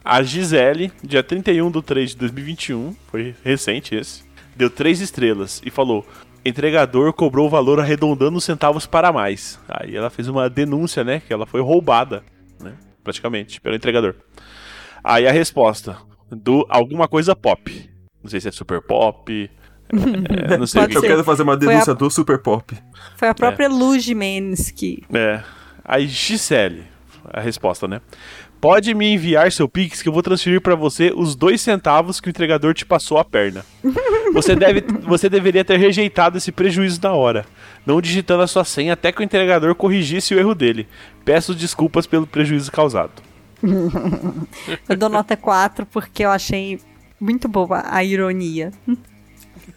A Gisele, dia 31 de 3 de 2021, foi recente esse, deu 3 estrelas e falou: entregador cobrou o valor arredondando os centavos para mais. Aí ela fez uma denúncia, né? Que ela foi roubada, né? Praticamente, pelo entregador. Aí a resposta do alguma coisa pop. Não sei se é super pop. é, não sei o que. Eu quero fazer uma denúncia a- do Super Pop. Foi a própria Lu Jimenez que. É. Aí Gisele, a resposta, né? Pode me enviar seu Pix que eu vou transferir pra você os dois centavos que o entregador te passou a perna. Você, deve, você deveria ter rejeitado esse prejuízo na hora, não digitando a sua senha até que o entregador corrigisse o erro dele. Peço desculpas pelo prejuízo causado. (laughs) Eu dou nota 4 porque eu achei muito boa a ironia.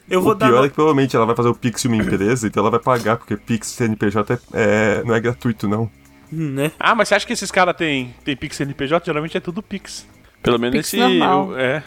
Eu vou o dar. pior no- é que provavelmente ela vai fazer o Pix em uma empresa, então ela vai pagar, porque Pix CNPJ é, é- não é gratuito, não. Hum, né? Ah, mas você acha que esses caras têm tem Pix CNPJ? Geralmente é tudo Pix. Pelo menos Pix esse. normal. É.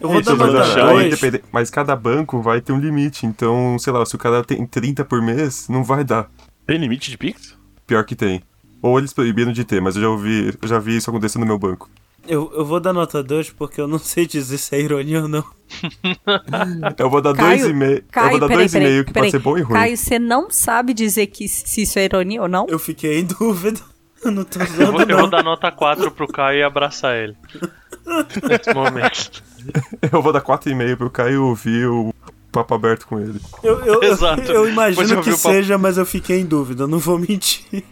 Eu vou Isso, dar mas nota no chão, Aí 2. depende- mas cada banco vai ter um limite, então, sei lá, se o cara tem 30 por mês, não vai dar. Tem limite de Pix? Pior que tem. Ou eles proibiram de ter, mas eu já ouvi, eu já vi isso acontecer no meu banco. Eu, eu vou dar nota 2 porque eu não (laughs) sei dizer se é ironia ou não. (laughs) Eu vou dar Caio, 2,5. Eu vou dar peraí, 2,5 peraí, que peraí. pode ser bom e ruim. Caio, você não sabe dizer que se isso é ironia ou não? Eu fiquei em dúvida. (laughs) Eu não tô Eu usando, vou, eu vou dar nota 4 pro Caio e abraçar ele. Nesse momento. Eu vou dar 4,5 pro Caio ouvir o papo aberto com ele. Eu, eu, eu- Exato. eu Depois imagino eu que papo. seja, mas eu fiquei em dúvida, eu não vou mentir.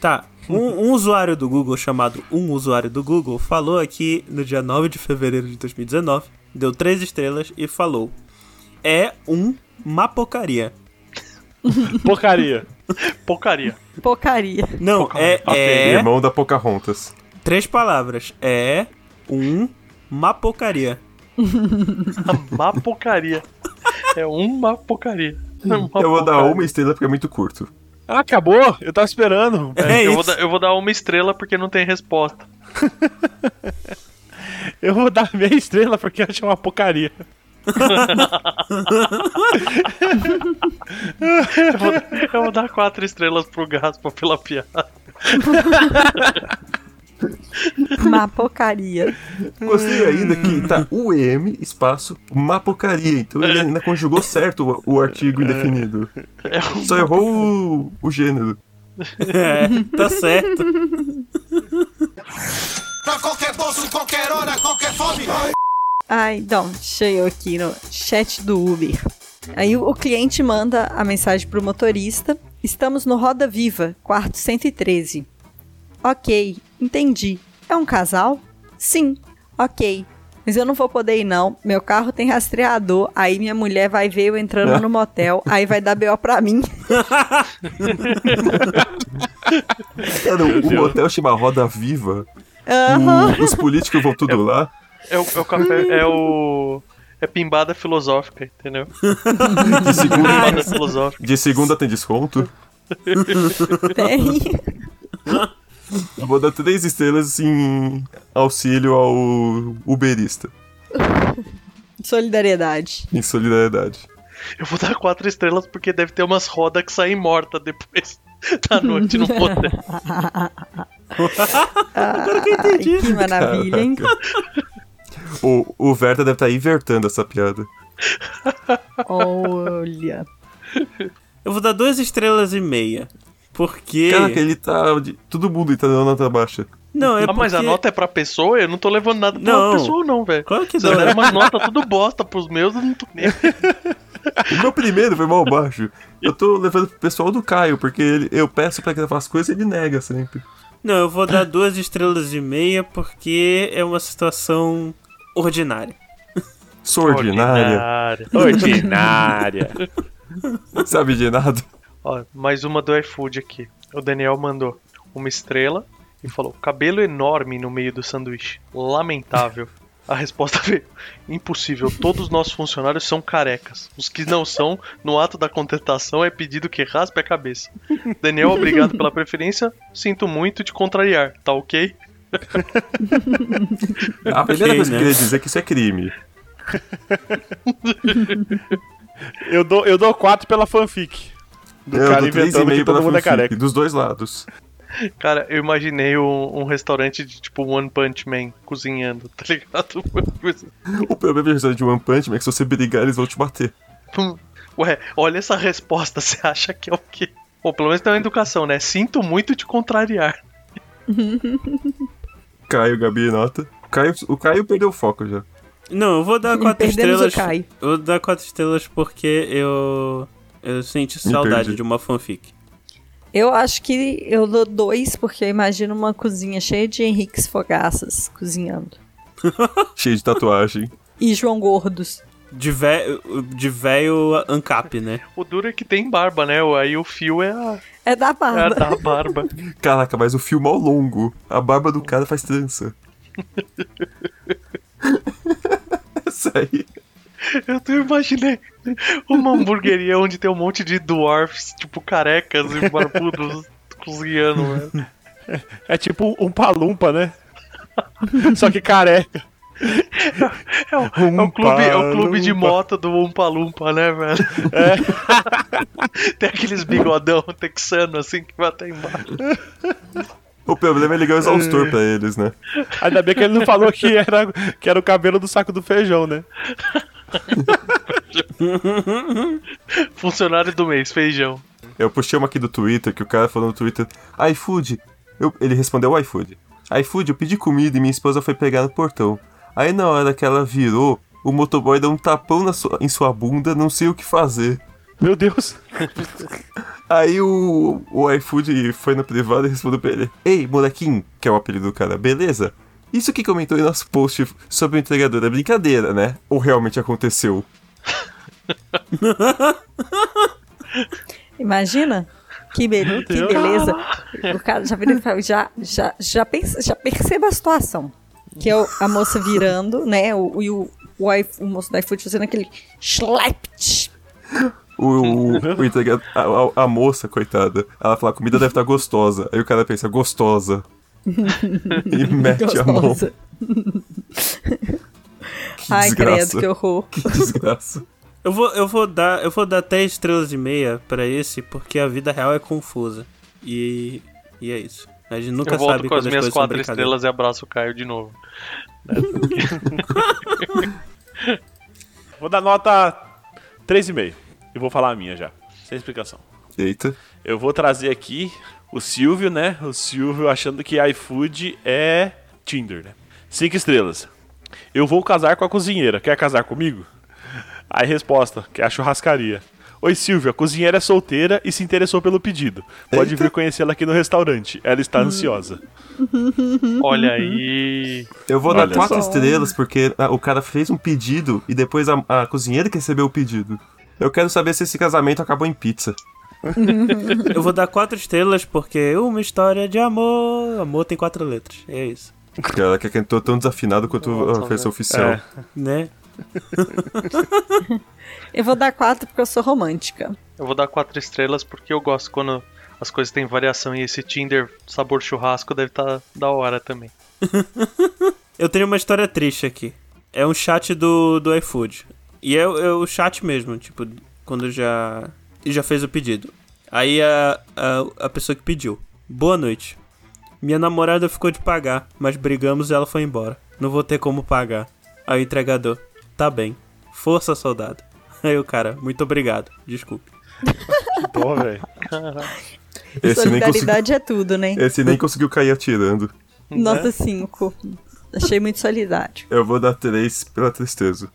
tá, um, um usuário do Google chamado Um Usuário do Google falou aqui no dia 9 de fevereiro de 2019, deu três estrelas e falou: É um mapocaria. (laughs) Porcaria. Porcaria. Porcaria. Não, é, é Irmão da Pocahontas. três palavras. É um mapocaria. Uma porcaria. É uma porcaria. Uma Eu vou dar porcaria. uma estrela porque é muito curto. Ah, acabou? Eu tava esperando. É eu, isso. vou dar, eu vou dar uma estrela porque não tem resposta. (laughs) Eu vou dar meia estrela porque eu achei uma porcaria. (laughs) Eu vou, eu vou dar quatro estrelas pro Gaspa pela piada. (laughs) Uma porcaria. Gostei ainda que tá UM espaço mapocaria. Então ele ainda conjugou certo o, o artigo indefinido. Só errou o, o gênero. É, tá certo. Pra qualquer bolso, qualquer hora, qualquer fome. Ai, então, eu aqui no chat do Uber. Aí o o cliente manda a mensagem pro motorista. Estamos no Roda Viva, quarto 113. Ok, entendi. É um casal? Sim. Ok. Mas eu não vou poder ir, não. Meu carro tem rastreador. Aí minha mulher vai ver eu entrando no motel. Aí vai dar BO pra mim. (laughs) Cara, o, o motel chama Roda Viva. Aham. O- os políticos vão tudo lá. É o, é o café. É o. É pimbada filosófica, entendeu? De segunda, Pimbada filosófica. de segunda tem desconto. Tem. (laughs) Eu vou dar três estrelas em auxílio ao uberista. Solidariedade. Em solidariedade. Eu vou dar quatro estrelas porque deve ter umas rodas que saem mortas depois da noite no motel. (laughs) Ai, que maravilha, hein? O, o Verta deve estar invertendo essa piada. Olha. Eu vou dar duas estrelas e meia. Porque. Caraca, ele tá. de- Todo mundo tá dando nota baixa. Não, é ah, mas a porque- nota é pra pessoa? Eu não tô levando nada pra Não. uma pessoa, não, velho. Claro que Se não. eu der umas notas tudo bosta pros meus, eu não tô nem. (laughs) O meu primeiro foi mal baixo. Eu tô levando pro pessoal do Caio, porque ele- eu peço pra que ele faça coisas e ele nega sempre. Não, eu vou dar duas estrelas e meia porque é uma situação ordinária. Sou ordinária, Ordinária. (laughs) sabe de nada. Ó, mais uma do iFood aqui. O Daniel mandou uma estrela e falou: cabelo enorme no meio do sanduíche. Lamentável. A resposta veio: impossível. Todos os nossos funcionários são carecas. Os que não são, no ato da contestação, é pedido que raspe a cabeça. Daniel, obrigado pela preferência. Sinto muito te contrariar, tá ok? (laughs) A primeira coisa que né? eu queria dizer é que isso é crime. (laughs) Eu dou, eu dou 4 pela fanfic. Do eu cara inventando que todo mundo é careca. dos dois lados. Cara, eu imaginei um, um restaurante de tipo One Punch Man cozinhando, tá ligado? (laughs) O problema é de One Punch Man é que se você brigar, eles vão te bater. (laughs) Ué, olha essa resposta, (laughs) você acha que é o quê? Bom, pelo menos tem uma educação, né? Sinto muito te contrariar. Caio, Gabi, nota. O Caio, o Caio perdeu o foco já. Não, eu vou dar quatro Perdemos o estrelas. Caio. Eu vou dar quatro estrelas porque eu. Eu senti saudade de uma fanfic. Eu acho que eu dou dois, porque eu imagino uma cozinha cheia de Henriques Fogaças cozinhando. (laughs) Cheio de tatuagem. E João Gordos. De velho de véio ANCAP, né? O duro é que tem barba, né? Aí o fio é a, É da é barba. da barba. (laughs) Caraca, mas o fio mal longo. A barba do cara faz trança. (laughs) Isso aí. Eu tô imaginei uma hamburgueria onde tem um monte de dwarfs, tipo carecas e barbudos (laughs) cozinhando, velho. É tipo um palumpa, né? (laughs) Só que careca. É o, é o clube, é o clube de moto do Umpa Lumpa, né, velho? (laughs) tem aqueles bigodão texano assim que vai até embaixo. O problema é ligar o exaustor pra eles, né? Ainda bem que ele não falou que era, que era o cabelo do saco do feijão, né? (laughs) Funcionário do mês, feijão. Eu puxei uma aqui do Twitter, que o cara falou no Twitter, iFood. Eu, ele respondeu iFood. iFood, eu pedi comida e minha esposa foi pegar no portão. Aí na hora que ela virou, o motoboy deu um tapão na sua- em sua bunda, não sei o que fazer. Meu Deus. (laughs) Aí o, o iFood foi no privado e respondeu pra ele: Ei, molequinho, que é o apelido do cara, beleza? Isso que comentou em nosso post sobre o entregador é brincadeira, né? Ou realmente aconteceu? (laughs) Imagina? Que, be que beleza. O cara já, vira e fala, já, já, já, já perceba a situação. Que é o- a moça virando, né? O, e o, o, o moço do iFood fazendo aquele schlept. O, o, o entregador, a, a- a moça, coitada, ela fala: a comida deve estar gostosa. Aí o cara pensa: gostosa. E (laughs) mete a mão. Ai, credo, que horror. Que desgraça. Eu vou, eu vou dar. Eu vou dar três estrelas e meia pra esse, porque a vida real é confusa. E. E é isso. A gente nunca Eu volto sabe com as minhas quatro estrelas e abraço o Caio de novo. (laughs) (laughs) Vou dar nota 3,5. E vou falar a minha já. Sem explicação. Eita. Eu vou trazer aqui o Silvio, né? O Silvio achando que iFood é Tinder, né? Cinco estrelas. Eu vou casar com a cozinheira. Quer casar comigo? Aí resposta, que é a churrascaria. Oi Silvio, a cozinheira é solteira e se interessou pelo pedido. Pode Eita. vir conhecê-la aqui no restaurante. Ela está ansiosa. (laughs) Olha aí. Eu vou Olha dar quatro só. estrelas porque ah, o cara fez um pedido e depois a, a cozinheira que recebeu o pedido. Eu quero saber se esse casamento acabou em pizza. (laughs) Eu vou dar quatro estrelas porque uma história de amor. Amor tem quatro letras. É isso. Ela que cantou tão desafinado quanto a versão oficial. É. Né? (laughs) Eu vou dar quatro porque eu sou romântica. Eu vou dar quatro estrelas porque eu gosto quando as coisas têm variação e esse Tinder sabor churrasco deve estar da hora também. (laughs) Eu tenho uma história triste aqui. É um chat do, do iFood. E é, é o chat mesmo, tipo, quando já. Já fez o pedido. Aí a, a, a pessoa que pediu. Boa noite. Minha namorada ficou de pagar, mas brigamos e ela foi embora. Não vou ter como pagar. Aí o entregador. Tá bem. Força, soldado. (laughs) Aí o cara, muito obrigado. Desculpe. (laughs) Que dó, velho. Esse nem, conseguiu, Solidariedade é tudo, né? esse nem conseguiu cair atirando. Nota 5. Achei muito solidário. Eu vou dar 3 pela tristeza.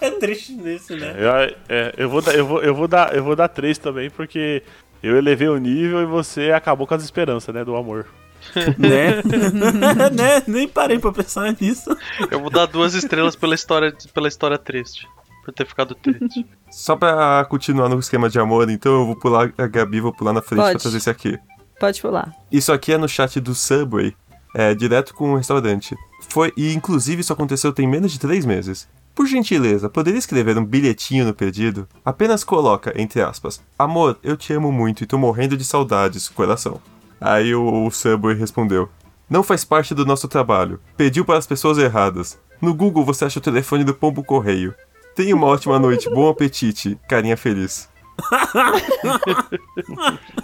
É triste nisso, né? Eu, é, eu, vou dar, eu, vou, eu, vou dar, eu vou dar três também, porque eu elevei o nível e você acabou com as esperanças, né? Do amor. (laughs) né? (laughs) né? Nem parei pra pensar nisso. Eu vou dar duas estrelas pela história, pela história triste. Por ter ficado triste. Só pra continuar no esquema de amor, então eu vou pular a Gabi, vou pular na frente Pode. pra trazer esse aqui. Pode pular. Isso aqui é no chat do Subway, é direto com o restaurante. Foi, e inclusive isso aconteceu tem menos de 3 meses. Por gentileza, poderia escrever um bilhetinho no pedido? Apenas coloca, entre aspas, Amor, eu te amo muito e tô morrendo de saudades, coração. Aí o, o Subway respondeu: Não faz parte do nosso trabalho. Pediu para as pessoas erradas. No Google você acha o telefone do Pombo Correio. Tenha uma ótima noite, bom apetite, carinha feliz. (laughs)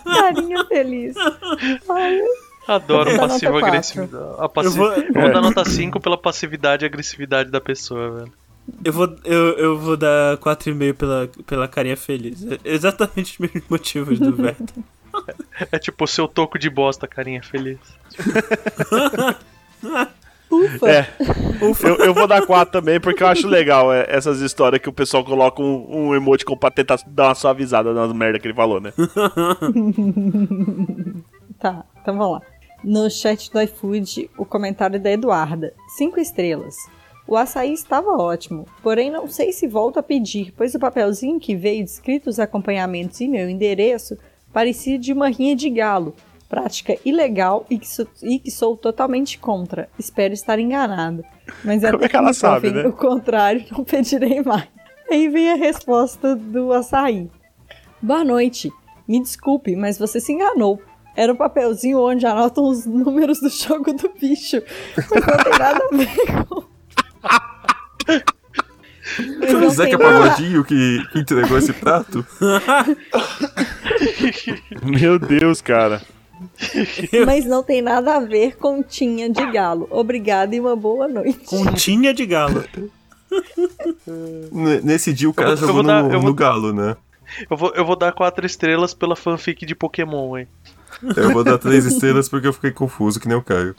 Carinha feliz. Ai, Adoro passivo agressividade. A passi... Eu vou- vou dar nota 5 pela passividade e agressividade da pessoa, velho. Eu vou, eu, eu vou dar 4,5 pela, pela carinha feliz. É Exatamente (laughs) os mesmos motivos do Verto. É tipo o seu toco de bosta, carinha feliz. (laughs) ufa. É. Eu, eu vou dar quatro também, porque eu acho legal é, essas histórias que o pessoal coloca um, um emoticon pra tentar dar uma suavizada nas merda que ele falou, né? (laughs) Tá, então vamos lá. No chat do iFood, o comentário da Eduarda. Cinco estrelas. O açaí estava ótimo, porém não sei se volto a pedir, pois o papelzinho que veio descrito os acompanhamentos e meu endereço parecia de uma rinha de galo, prática ilegal e que, sou, e que sou totalmente contra. Espero estar enganada. Mas Como é que ela sabe, né? O contrário, não pedirei mais. Aí vem a resposta do açaí. Boa noite. Me desculpe, mas você se enganou. Era um papelzinho onde anotam os números do jogo do bicho. Mas não tem nada a ver (laughs) com. Foi o Zeca nada- Pagodinho que, que entregou esse prato? (laughs) Meu Deus, cara. Mas não tem nada a ver com tinha de galo. Obrigada e uma boa noite. Continha de galo. N- Nesse dia o cara vou- eu jogou vou dar- no, eu vou- no galo, né? Eu vou, eu vou dar 4 estrelas pela fanfic de Pokémon, hein. Eu vou dar três estrelas porque eu fiquei confuso, que nem o Caio.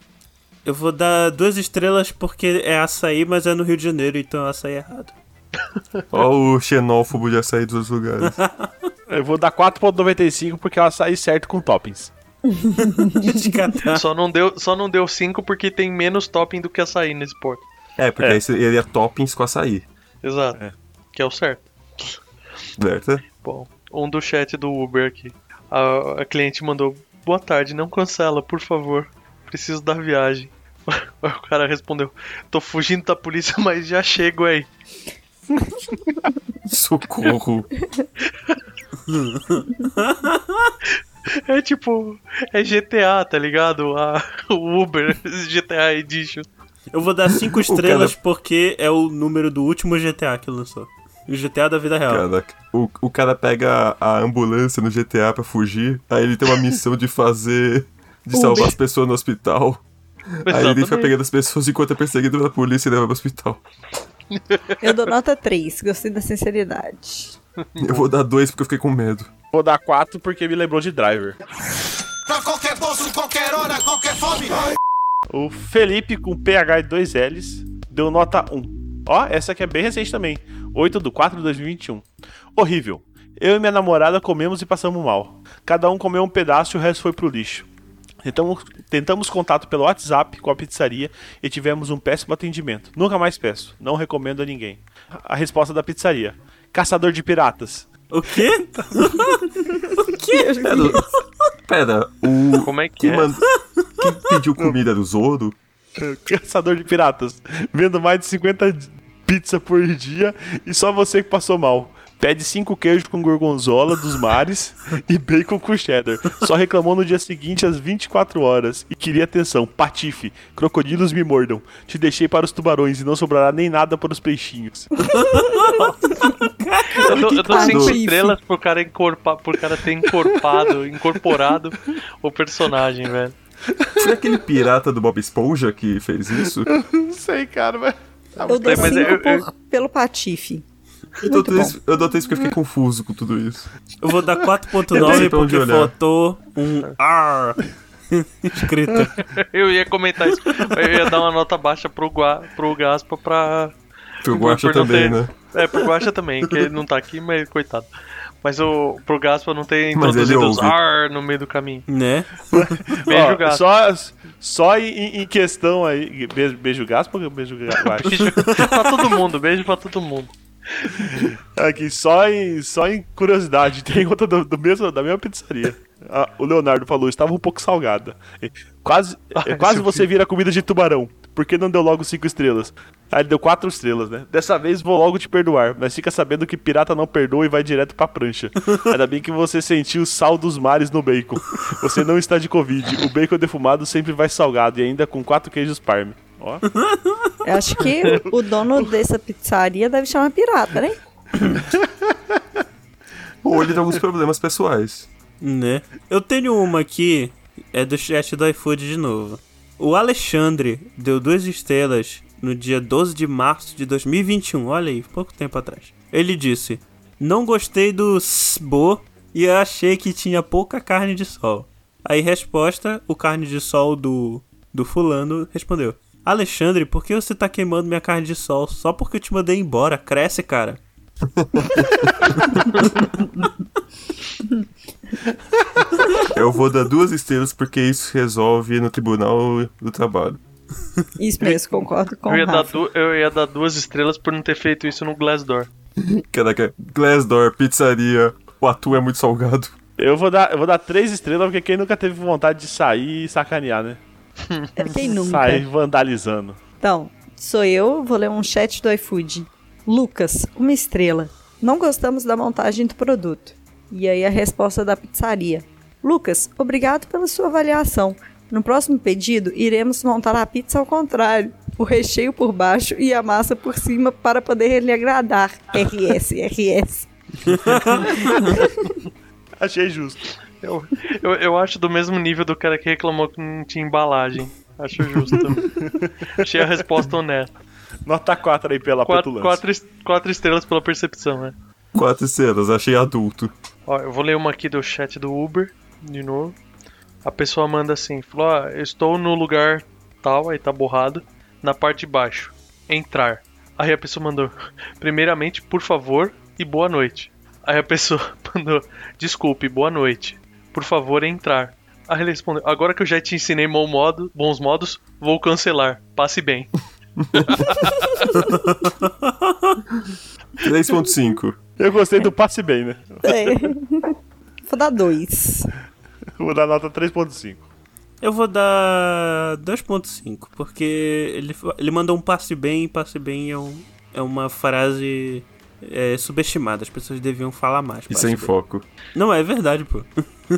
Eu vou dar duas estrelas porque é açaí, mas é no Rio de Janeiro, então é açaí errado. (laughs) Ó o xenófobo de açaí dos outros lugares. (laughs) Eu vou dar 4.95 porque ela sai certo com toppings. (laughs) Só não deu, só não deu 5 porque tem menos topping do que açaí nesse porto. É, porque É. aí seria toppings com açaí, Exato. É. Que é o certo. certo? Bom, um do chat do Uber aqui. A, a cliente mandou: Boa tarde, não cancela, por favor. Preciso da viagem. (laughs) O cara respondeu: Tô fugindo da polícia, (laughs) mas já chego aí. (laughs) Socorro. É tipo, é GTA, tá ligado? A, o Uber, GTA Edition. Eu vou dar cinco estrelas porque é o número do último GTA que lançou. O GTA da vida real. Caraca. O, o cara pega a ambulância no GTA pra fugir, aí ele tem uma missão de fazer. De Uber. salvar as pessoas no hospital. Aí ele fica Exatamente. pegando as pessoas enquanto é perseguido pela polícia e leva pro hospital. Eu dou nota 3. Gostei da sinceridade. Eu vou dar dois porque eu fiquei com medo. Vou dar 4 porque me lembrou de Driver. Pra qualquer bolso, qualquer hora, qualquer fome. O Felipe com PH e 2 L's deu nota 1. Ó, essa aqui é bem recente também. 8 de 4 de 2021. Horrível. Eu e minha namorada comemos e passamos mal. Cada um comeu um pedaço e o resto foi pro lixo. Tentamos, tentamos contato pelo WhatsApp com a pizzaria e tivemos um péssimo atendimento. Nunca mais peço. Não recomendo a ninguém. A resposta da pizzaria: Caçador de piratas. O quê? (laughs) Pera, pera o. Como é que Quem, é? Quem pediu comida do Zoro? (laughs) Caçador de piratas. Vendo mais de 50 pizza por dia e só você que passou mal. Pede cinco queijos com gorgonzola dos mares e bacon com cheddar. Só reclamou no dia seguinte às 24 horas e queria atenção. Patife, crocodilos me mordam. Te deixei para os tubarões e não sobrará nem nada para os peixinhos. Eu dou, eu dou que cinco estrelas por cara, encorpa, por cara ter encorpado, incorporado o personagem, velho. Foi aquele pirata do Bob Esponja que fez isso? Não sei, cara, mas. Eu dou Mas 5 eu- eu- pelo patife. Eu dou, três, eu dou três porque eu fiquei confuso com tudo isso. Eu vou dar Eu 4.9 sei pra onde porque faltou um R (laughs) escrito. Eu ia comentar isso. Eu ia dar uma nota baixa pro, Gua, pro Gaspa pra. Pro Guacha também, ter- né? É, pro Guacha também, que ele não tá aqui, mas coitado. Mas o, pro Gaspa não ele introduzido os ar no meio do caminho. Né? (laughs) Beijo, Ó, Gaspa. só, só em, em questão aí. Beijo, beijo Gaspa ou beijo Guacha? Beijo pra todo mundo, beijo pra todo mundo. (laughs) Aqui, só em, só em curiosidade, (laughs) tem outra do, do mesmo, da mesma pizzaria. Ah, o Leonardo falou, estava um pouco salgada. Quase, (laughs) é, quase você vira comida de tubarão. Por que não deu logo cinco estrelas? Aí ele deu quatro estrelas, né? Dessa vez vou logo te perdoar, mas fica sabendo que pirata não perdoa e vai direto pra prancha. Ainda bem que você sentiu o sal dos mares no bacon. Você não está de Covid. O bacon defumado sempre vai salgado e ainda com quatro queijos parme. Ó. (laughs) Eu acho que o dono dessa pizzaria deve chamar pirata, né? (laughs) Ou ele tem alguns problemas pessoais. Né? Eu tenho uma aqui, é do chat do iFood de novo. O Alexandre deu duas estrelas no dia 12 de março de 2021. Olha aí, pouco tempo atrás. Ele disse: Não gostei do SBO e achei que tinha pouca carne de sol. Aí, resposta: o carne de sol do, do fulano respondeu: Alexandre, por que você tá queimando minha carne de sol só porque eu te mandei embora? Cresce, cara. Eu vou dar duas estrelas porque isso resolve no Tribunal do Trabalho. Isso mesmo, concordo com Eu ia, dar eu ia dar duas estrelas por não ter feito isso no Glassdoor. Caraca, Glassdoor, pizzaria, o atu é muito salgado. Eu vou dar, eu vou dar três estrelas porque quem nunca teve vontade de sair e sacanear, né? Quem (laughs) nunca? Sair vandalizando. Então, sou eu, vou ler um chat do iFood. Lucas, uma estrela. Não gostamos da montagem do produto. E aí a resposta da pizzaria. Lucas, obrigado pela sua avaliação. No próximo pedido, iremos montar a pizza ao contrário. O recheio por baixo e a massa por cima para poder lhe agradar. (laughs) RS, RS. Achei justo. Eu, eu, eu acho do mesmo nível do cara que reclamou que não tinha embalagem. Acho justo. (laughs) Achei a resposta honesta. Nota 4 aí pela Quatro, petulância. quatro, es- quatro estrelas pela percepção, né? Quatro estrelas, achei adulto. Ó, eu vou ler uma aqui do chat do Uber, de novo. A pessoa manda assim, falou, ó, eu estou no lugar tal, aí tá borrado, na parte de baixo. Entrar. Aí a pessoa mandou, (laughs) primeiramente, por favor e boa noite. Aí a pessoa (laughs) mandou, desculpe, boa noite. Por favor, entrar. Aí ele respondeu, agora que eu já te ensinei bom modo, bons modos, vou cancelar. Passe bem. 3.5. Eu gostei do passe bem, né? É. Vou dar dois. Vou dar nota 3.5. Eu vou dar 2.5, porque ele, ele mandou um passe bem, e passe bem é, um- é uma frase é, subestimada. As pessoas deviam falar mais. E sem foco. Não, é verdade, pô. (laughs)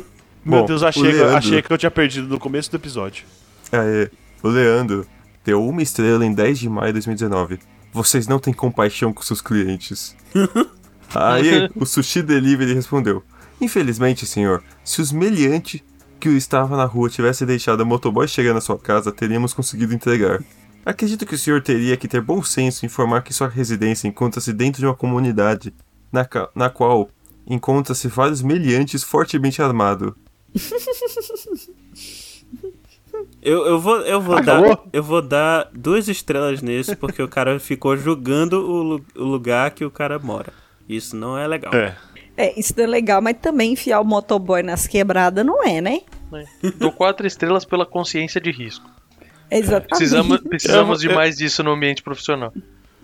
Meu Bom, Deus, achei, que- Leandro- achei que eu tinha perdido no começo do episódio. É, o Leandro deu uma estrela em 10 de maio de 2019. Vocês não têm compaixão com seus clientes. (laughs) Aí o Sushi Delivery respondeu: Infelizmente, senhor, se os meliante que o estava na rua tivesse deixado a motoboy chegar na sua casa, teríamos conseguido entregar. Acredito que o senhor teria que ter bom senso em informar que sua residência encontra-se dentro de uma comunidade na, ca- na qual encontra-se vários meliantes fortemente armados. (laughs) Eu, eu vou, eu vou Acabou? dar, eu vou dar duas estrelas nesse, porque o cara ficou julgando o, o lugar que o cara mora. Isso não é legal. É. É, isso é legal, mas também enfiar o motoboy nas quebradas não é, né? né? Dou quatro estrelas pela consciência de risco. Exatamente. Precisamos, precisamos de mais disso no ambiente profissional.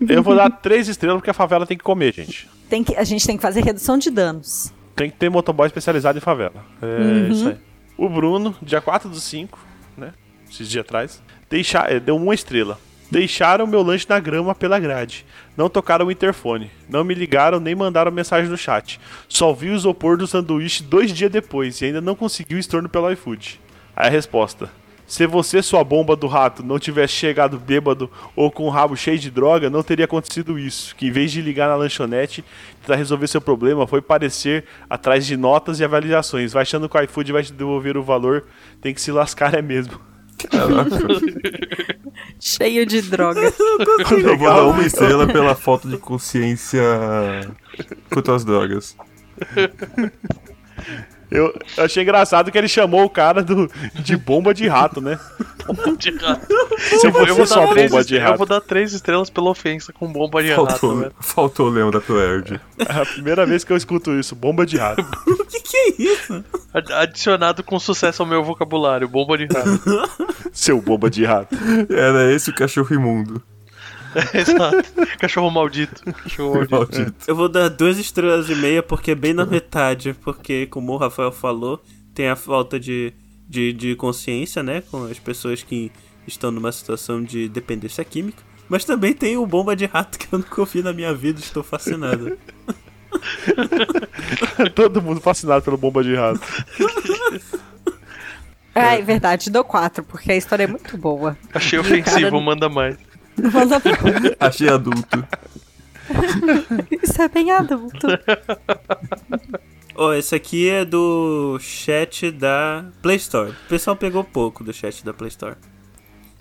Eu vou dar 3 estrelas porque a favela tem que comer, gente. Tem que, a gente tem que fazer redução de danos. Tem que ter motoboy especializado em favela. É Uhum. isso aí. O Bruno, dia 4 do 5, né? Esses dias atrás, deixa, é, deu uma estrela. Deixaram meu lanche na grama pela grade. Não tocaram o interfone. Não me ligaram nem mandaram mensagem no chat. Só vi o isopor do sanduíche dois dias depois e ainda não consegui o estorno pelo iFood. Aí a resposta. Se você, sua bomba do rato, não tivesse chegado bêbado ou com o rabo cheio de droga, não teria acontecido isso. Que em vez de ligar na lanchonete e tentar resolver seu problema, foi parecer atrás de notas e avaliações. Vai achando que o iFood vai te devolver o valor, tem que se lascar é mesmo. Caraca. (laughs) Cheio de droga. (laughs) Eu vou dar uma estrela pela falta de consciência quanto às drogas. (laughs) Eu achei engraçado que ele chamou o cara do, de bomba de rato, né? De rato. Se Eu vou, eu fosse vou só bomba de est- eu vou rato. dar três estrelas pela ofensa com bomba de rato, Faltou, velho. faltou o leão da Tuerd. É a primeira vez que eu escuto isso, bomba de rato. (laughs) O que, que é isso? Ad- Adicionado com sucesso ao meu vocabulário, bomba de rato. (laughs) Seu bomba de rato. Era esse o cachorro imundo. (laughs) Exato. Cachorro maldito. Cachorro maldito. Maldito. Eu vou dar duas estrelas e meia porque é bem na metade. Porque, como o Rafael falou, tem a falta de, de, de consciência, né? Com as pessoas que estão numa situação de dependência química. Mas também tem o bomba de rato que eu nunca ouvi na minha vida, estou fascinado. (laughs) Todo mundo fascinado pelo bomba de rato. Ah, é verdade, dou quatro, porque a história é muito boa. Achei ofensivo, Cara, manda mais. Manda pra- (laughs) Achei adulto. (laughs) Isso é bem adulto. Ó, esse aqui é do chat da Play Store. O pessoal pegou pouco do chat da Play Store.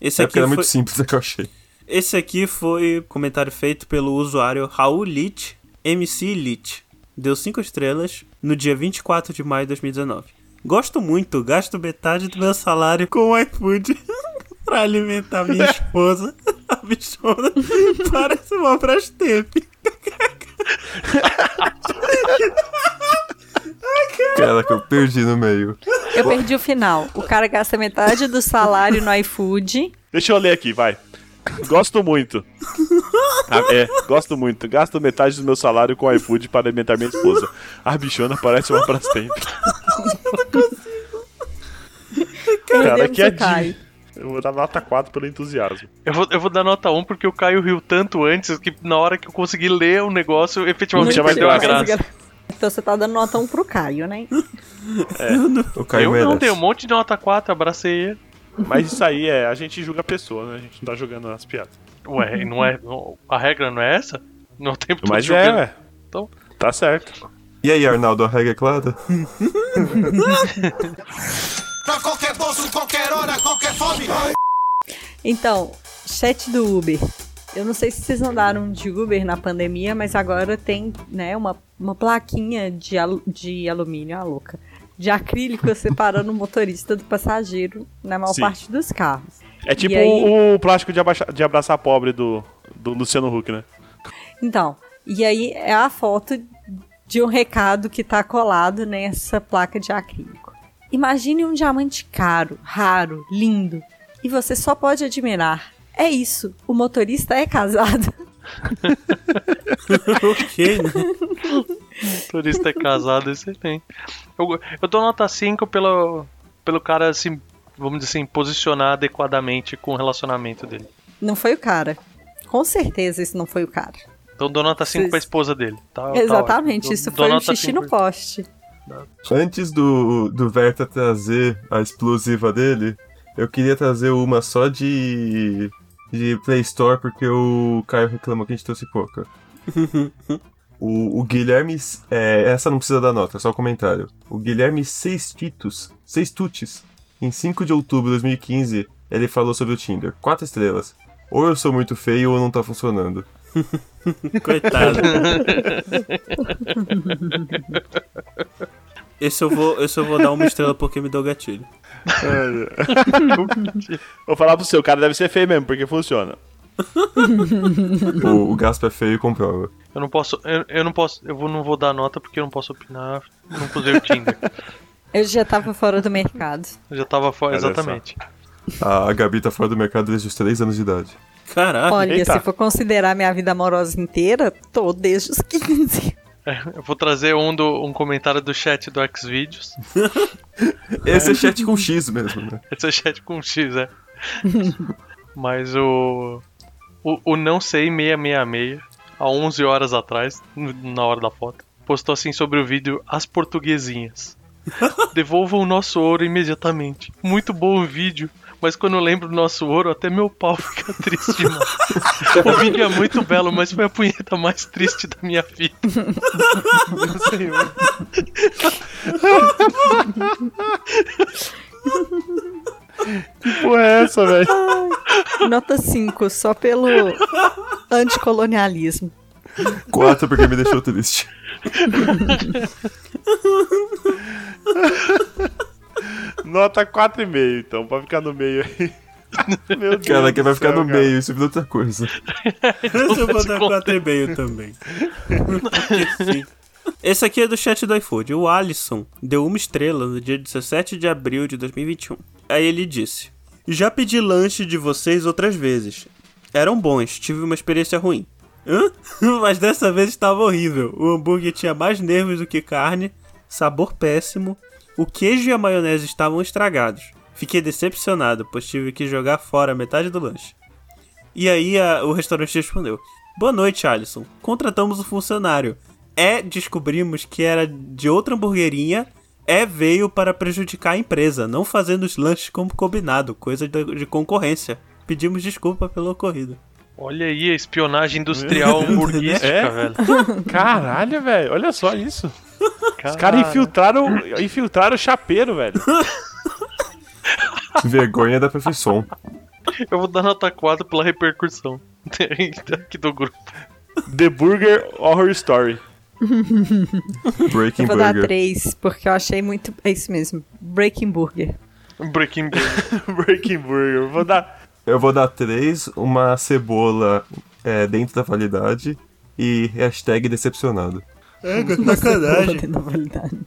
Esse É aqui porque era foi... muito simples, é que eu achei. Esse aqui foi comentário feito pelo usuário Raul Lit, MC Lit. Deu 5 estrelas no dia 24 de maio de 2019. Gosto muito, gasto metade do meu salário com o iFood (laughs) pra alimentar minha esposa. (laughs) A bichona parece uma Brastemp. Caraca, eu perdi no meio. Eu perdi o final. O cara gasta metade do salário no iFood. Deixa eu ler aqui, vai. Gosto muito. Ah, é, gosto muito. Gasto metade do meu salário com iFood para alimentar minha esposa. A bichona parece uma Brastemp. Cara, Perdemos que é o Caio. Eu vou dar nota 4 pelo entusiasmo. Eu vou, eu vou dar nota 1 porque o Caio riu tanto antes que na hora que eu consegui ler o negócio, efetivamente tinha mais perdeu a graça. Então você tá dando nota 1 pro Caio, né? O Caio Eu merece. não tenho um monte de nota 4, abracei ele. Mas isso aí é, a gente julga a pessoa, né? A gente não tá jogando as piadas. Ué, não é. não- a regra não é essa? Não tem todo Mas é, ué. Então. Tá certo. E aí, Arnaldo, a regra é clara? (laughs) Pra qualquer bolso, qualquer hora, qualquer fome. Então, chat do Uber. Eu não sei se vocês andaram de Uber na pandemia, mas agora tem, né, uma, uma plaquinha de, alu- de alumínio, a louca, de acrílico separando o motorista do passageiro na maior Sim. parte dos carros. É tipo E aí- o, o plástico de, abaixa- de abraçar pobre do, do Luciano Huck, né? Então, e aí é a foto de um recado que tá colado nessa placa de acrílico. Imagine um diamante caro, raro, lindo, e você só pode admirar. É isso, o motorista é casado. (laughs) ok, né? Turista é casado, excelente. Eu, eu dou nota 5 pelo, pelo cara, assim, vamos dizer assim, posicionar adequadamente com o relacionamento dele. Não foi o cara. Com certeza isso não foi o cara. Então dou nota 5 Vocês- pra esposa dele. Tá, tá Exatamente, ótimo. isso Dou foi um xixi 5. no poste. Antes do, do Verta trazer a explosiva dele, eu queria trazer uma só de, de Play Store, porque o Caio reclamou que a gente trouxe pouca. (laughs) o, o Guilherme. é, essa não precisa da nota, é só um comentário. O Guilherme Sextitus, Sextutis, em 5 de outubro de 2015, ele falou sobre o Tinder. Quatro estrelas. Ou eu sou muito feio ou não tá funcionando. (laughs) Coitado. (laughs) Esse eu vou, esse eu vou dar uma estrela porque me deu gatilho. (laughs) Vou falar pro seu, o cara deve ser feio mesmo, porque funciona. o, o Gaspa é feio e comprova. Eu não posso, eu, eu não posso, eu vou, não vou dar nota porque eu não posso opinar. Nunca usei o Tinder. Eu já tava fora do mercado. Eu já tava fora, exatamente. A, a Gabi tá fora do mercado desde os 3 anos de idade. Caralho. Olha, eita. se for considerar minha vida amorosa inteira, tô desde os 15. (laughs) Eu vou trazer um, do, um comentário do chat do Xvideos. (laughs) Esse é chat com X mesmo, né? Esse é chat com X, é. (laughs) Mas o, o. O Não Sei 666, há 11 horas atrás, na hora da foto, postou assim sobre o vídeo As Portuguesinhas. Devolvam o nosso ouro imediatamente. Muito bom o vídeo, mas quando eu lembro do nosso ouro, até meu pau (laughs) fica triste demais. o vídeo é muito belo, mas foi a punheta mais triste da minha vida. Meu senhor. Que porra é essa, velho? Nota 5, só pelo anticolonialismo. Quatro porque me deixou triste. (laughs) Nota 4,5, então, pra ficar no meio aí. (laughs) Meu Deus Cara, que vai ficar céu, no cara. meio, isso vira outra coisa. Deixa eu botar 4,5 também. Porque sim. Esse aqui é do chat do iFood. O Alisson deu uma estrela no dia 17 de abril de 2021. Aí ele disse: Já pedi lanche de vocês outras vezes. Eram bons, tive uma experiência ruim. Hã? (laughs) Mas dessa vez estava horrível. O hambúrguer tinha mais nervos do que carne, sabor péssimo, o queijo e a maionese estavam estragados. Fiquei decepcionado, pois tive que jogar fora metade do lanche. E aí a- o restaurante respondeu: Boa noite, Alisson. Contratamos um funcionário. É, descobrimos que era de outra hamburguerinha. É, veio para prejudicar a empresa, não fazendo os lanches como combinado, coisa de, de concorrência. Pedimos desculpa pelo ocorrido. Olha aí a espionagem industrial (laughs) hamburguística, É? velho. Caralho, velho. Olha só isso. Os Cara, caras infiltraram, infiltraram o chapeiro, velho. (laughs) Vergonha da perfeição. Eu vou dar nota 4 pela repercussão (laughs) aqui do grupo. The Burger Horror Story. Breaking Eu vou dar Burger. 3, porque eu achei muito. É isso mesmo. Breaking Burger. Breaking Bad. (laughs) Breaking Burger. Vou dar. Eu vou dar três, uma cebola é, dentro da validade e hashtag decepcionado. Sacanagem. Na validade.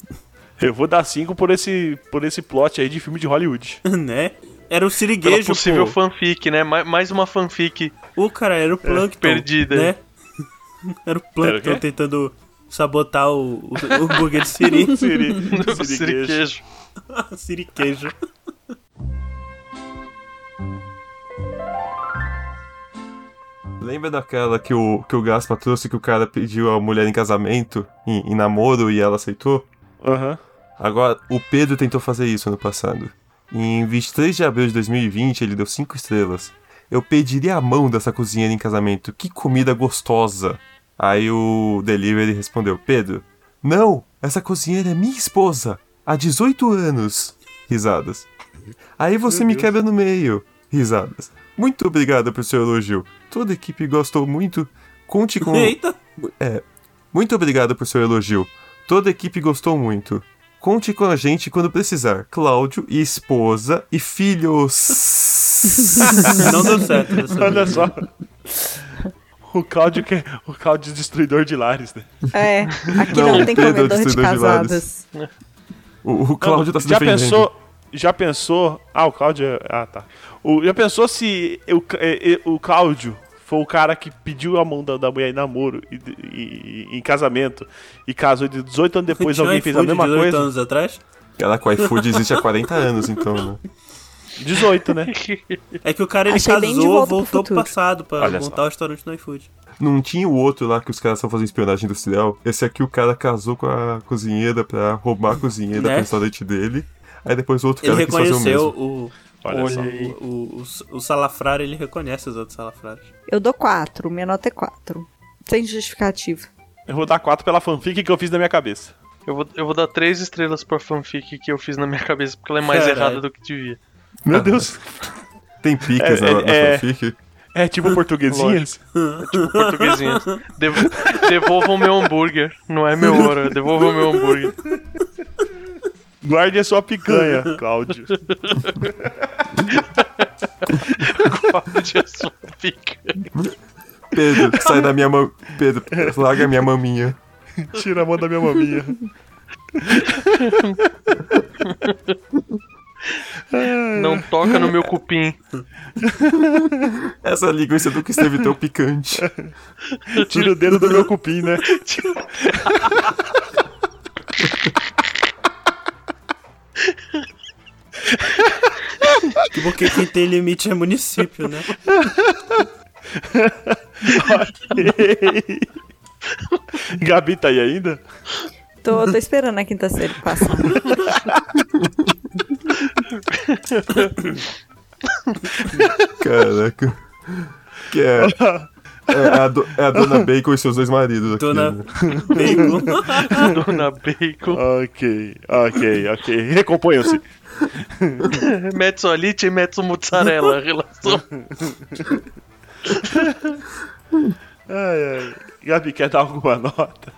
Eu vou dar 5 por esse, por esse plot aí de filme de Hollywood. (laughs) né? Era o Pela siriguejo, possível pô. fanfic, né? Ma- Mais uma fanfic. O cara era o Plankton, perdida. né? (laughs) Era o Plankton Era o tentando sabotar o, o, o hambúrguer de siri. (laughs) Siri, siriquejo. siriquejo. Lembra daquela que o, que o Gaspa trouxe que o cara pediu a mulher em casamento, em, em namoro, e ela aceitou? Aham. Agora, o Pedro tentou fazer isso ano passado. Em 23 de abril de 2020, ele deu 5 estrelas. Eu pediria a mão dessa cozinheira em casamento. Que comida gostosa! Aí o delivery respondeu: Pedro, não, essa cozinheira é minha esposa, há 18 anos. Risadas. Aí você me quebra no meio. Risadas. Muito obrigado por seu elogio. Toda a equipe gostou muito. Conte com. Eita! Muito obrigado por seu elogio. Toda a equipe gostou muito. Conte com a gente quando precisar. Cláudio e esposa e filhos. (laughs) Não deu certo Olha só. O Cláudio que é o Cláudio destruidor de lares, né? É, aqui Não, não, tem Pedro é o comedor de destruidor de casadas. o, o Cláudio tá se já defendendo. pensou, já pensou, ah, o Cláudio, é- ah, tá. O, já pensou se o, é, é, o Cláudio foi o cara que pediu a mão da, da mulher em namoro e, e- e- em casamento e casou e 18 anos depois um alguém fez a mesma 18 coisa? anos atrás? Caraca, o iFood existe há 40 anos, então, né? 18, né? É que o cara ele Achei de casou, pro voltou pro futuro. passado pra Olha montar só. o restaurante no iFood. Não tinha o outro lá que os caras estão fazendo espionagem industrial. Esse aqui o cara casou com a cozinheira pra roubar a cozinheira Né? pro restaurante dele. Aí depois o outro Ele cara quis fazer o mesmo. o, Olha só. o, o, o, salafrário, ele reconhece os outros salafrários. Eu dou 4, minha nota é 4. Sem justificativa. Eu vou dar 4 pela fanfic que eu fiz na minha cabeça. Eu vou, eu vou dar 3 estrelas pra fanfic que eu fiz na minha cabeça, porque ela é mais Caralho. errada do que devia. Meu Deus. Tem picas É, na, é, na é. fanfic. É tipo portuguesinhas? Tipo, portuguesinha. Dev- devolvam meu hambúrguer. Não é meu ouro, devolvam meu hambúrguer. Guarde a sua picanha, (laughs) Cláudio. Pode a sua pica. Pedro, sai da minha mão. Pedro, larga a minha maminha. Tira a mão da minha maminha. Não toca no meu cupim. Essa linguiça nunca esteve tão picante. Tira o dedo do meu cupim, né? (laughs) Porque quem tem limite é município, né? Gabi tá aí ainda? Tô, tô esperando a quinta série passar. Caraca. Que é. (laughs) É a, do- é a dona (laughs) Bacon e seus dois maridos aqui. Dona né? Bacon. (laughs) Dona Bacon. Ok, ok, ok. Recomponham-se. Mezzo alite e mezzo mozzarella. a Relação. Ai, ai. Gabi, quer dar alguma nota?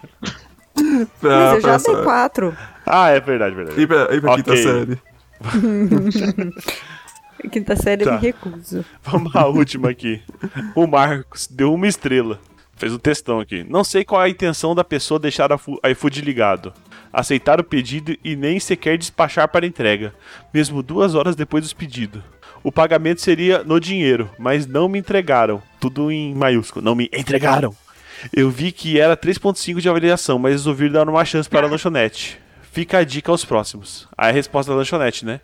Pra, Mas eu já dei quatro. Ah, é verdade, verdade. E pra, e pra quinta Ok. série. (laughs) Quinta série eu Tá. me recuso. (laughs) Vamos à última aqui. O Marcos deu uma estrela. Fez um textão aqui. Não sei qual é a intenção da pessoa deixar a fu- iFood ligado. Aceitar o pedido e nem sequer despachar para entrega, mesmo duas horas depois do pedido. O pagamento seria no dinheiro, mas não me entregaram. Tudo em maiúsculo. Não me entregaram. Eu vi que era 3.5 de avaliação, mas resolvi dar uma chance para a lanchonete. Fica a dica aos próximos. Aí a resposta da lanchonete, né?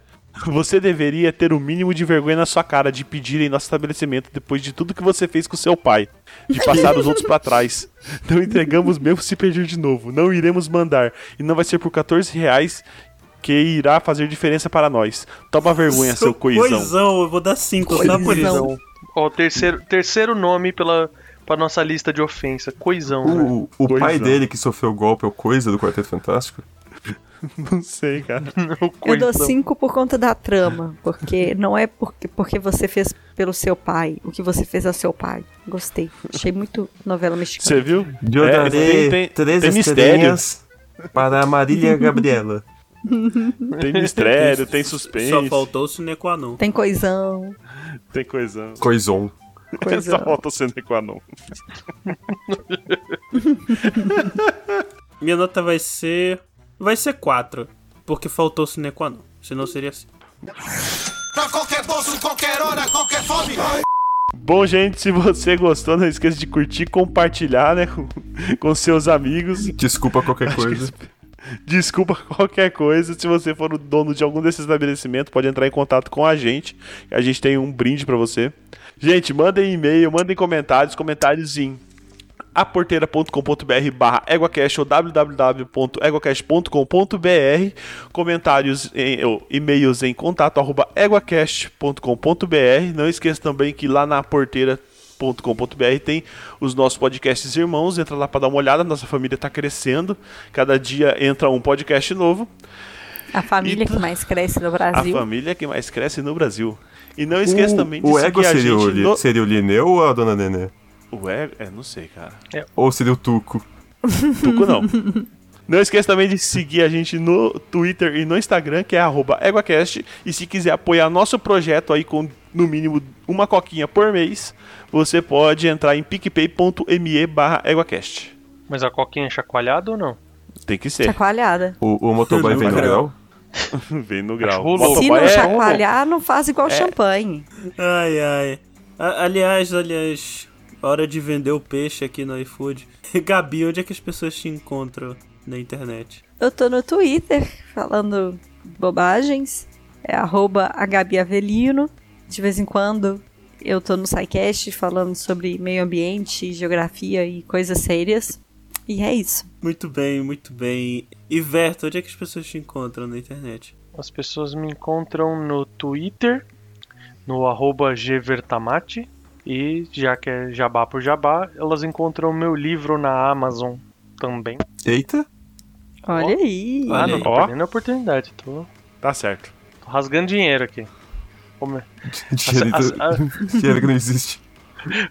Você deveria ter o mínimo de vergonha na sua cara de pedir em nosso estabelecimento depois de tudo que você fez com seu pai. De passar os outros pra trás. Não entregamos mesmo se pedir de novo. Não iremos mandar. E não vai ser por 14 reais que irá fazer diferença para nós. Toma vergonha, seu coisão. Coisão, eu vou dar cinco, só por isso. Coisão. Ó, o terceiro, terceiro nome pela, pra nossa lista de ofensa. Coisão, né? O, o pai Coisão. dele que sofreu o golpe é o coisa do Quarteto Fantástico? (laughs) Não sei, cara. (laughs) Eu dou coisão. cinco por conta da trama, porque não é porque, porque você fez pelo seu pai, o que você fez ao seu pai. Gostei. Achei muito novela mexicana. Você viu? Eu É, darei tem- três tem mistério. estrelinhas para a Marília Gabriela. Tem mistério, tem suspense. Só faltou o sine qua non. Tem coisão, Tem coisão. Coison. (laughs) Só coisão. falta o sendo com não. Minha nota vai ser. Vai ser 4. Porque faltou o sine qua non. Senão seria 5. Pra qualquer bolso, qualquer hora, qualquer fome. Bom, gente, se você gostou, não esqueça de curtir, compartilhar, né, com, com seus amigos. Desculpa qualquer coisa. Desculpa qualquer coisa. Se você for o dono de algum desses estabelecimentos, pode entrar em contato com a gente. A gente tem um brinde pra você. Gente, mandem e-mail, mandem comentários, comentários em aporteira.com.br barra EguaCast ou www.eguacast.com.br comentários em, ou e-mails em contato arroba eguacast.com.br não esqueça também que lá na porteira.com.br tem os nossos podcasts irmãos. Entra lá para dar uma olhada, nossa família está crescendo. Cada dia entra um podcast novo. A família que mais cresce no a Brasil. família que mais cresce no Brasil. E não esqueça também de o seguir Ego a seria o, gente Li- no... seria o Lineu ou a Dona Nenê? O ego é não sei cara Ou seria o Tuco? (laughs) Tuco não. Não esqueça também de seguir a gente no Twitter e no Instagram, que é arroba EguaCast. E se quiser apoiar nosso projeto aí com no mínimo uma coquinha por mês, você pode entrar em picpay.me barra EguaCast. Mas a coquinha é chacoalhada ou não? Tem que ser. Chacoalhada. O, o motoboy (laughs) (laughs) vem no grau? Vem no grau. Se não é- chacoalhar, não faz igual champanhe. Ai, ai. A- aliás, aliás, hora de vender o peixe aqui no iFood. (laughs) Gabi, onde é que as pessoas te encontram na internet? Eu tô no Twitter falando bobagens. É arroba a Gabi Avelino. De vez em quando eu tô no SciCast falando sobre meio ambiente, geografia e coisas sérias. E é isso. Muito bem, muito bem. E Verto, onde é que as pessoas te encontram na internet? As pessoas me encontram no Twitter, no arroba gvertamate. E já que é jabá por jabá, elas encontram o meu livro na Amazon também. Eita. Olha aí. Olha ah, não tô Ó. perdendo a oportunidade. Tô, Tá certo. tô rasgando dinheiro aqui. Como é? (laughs) Dinheiro, As- (laughs) as- dinheiro que não existe.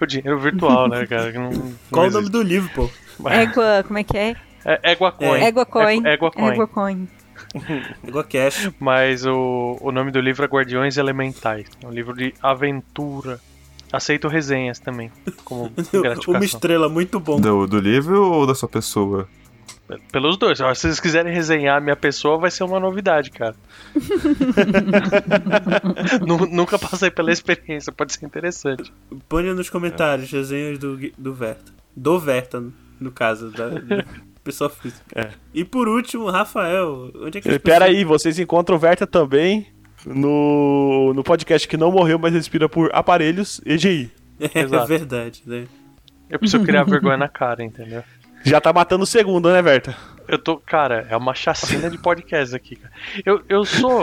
O dinheiro virtual, né, cara? que não- não Qual o existe. nome do livro, pô? Égua, como é que é? É Eguacoin. Égua Coin. É- Égua Coin. Égua Coin. Igual (laughs) Cash. Mas o, o nome do livro é Guardiões Elementais. É um livro de aventura. Aceito resenhas também, como (laughs) Uma gratificação. estrela muito bom. Do, do livro ou da sua pessoa? Pelos dois. Se vocês quiserem resenhar a minha pessoa, vai ser uma novidade, cara. (laughs) Nu- Nunca passei pela experiência, pode ser interessante. Ponha nos comentários resenhas do, do Verta. Do Verta, no caso, da, da pessoa física. É. E por último, Rafael, onde é que Pera pessoas- aí, vocês encontram o Verta também no, no podcast que não morreu, mas respira por aparelhos, EGI. (laughs) É, Exato. verdade, né? Eu preciso criar vergonha na cara, entendeu? Já tá matando o segundo, né, Verta? Eu tô, cara, é uma chacina de podcast aqui, cara. Eu, eu sou.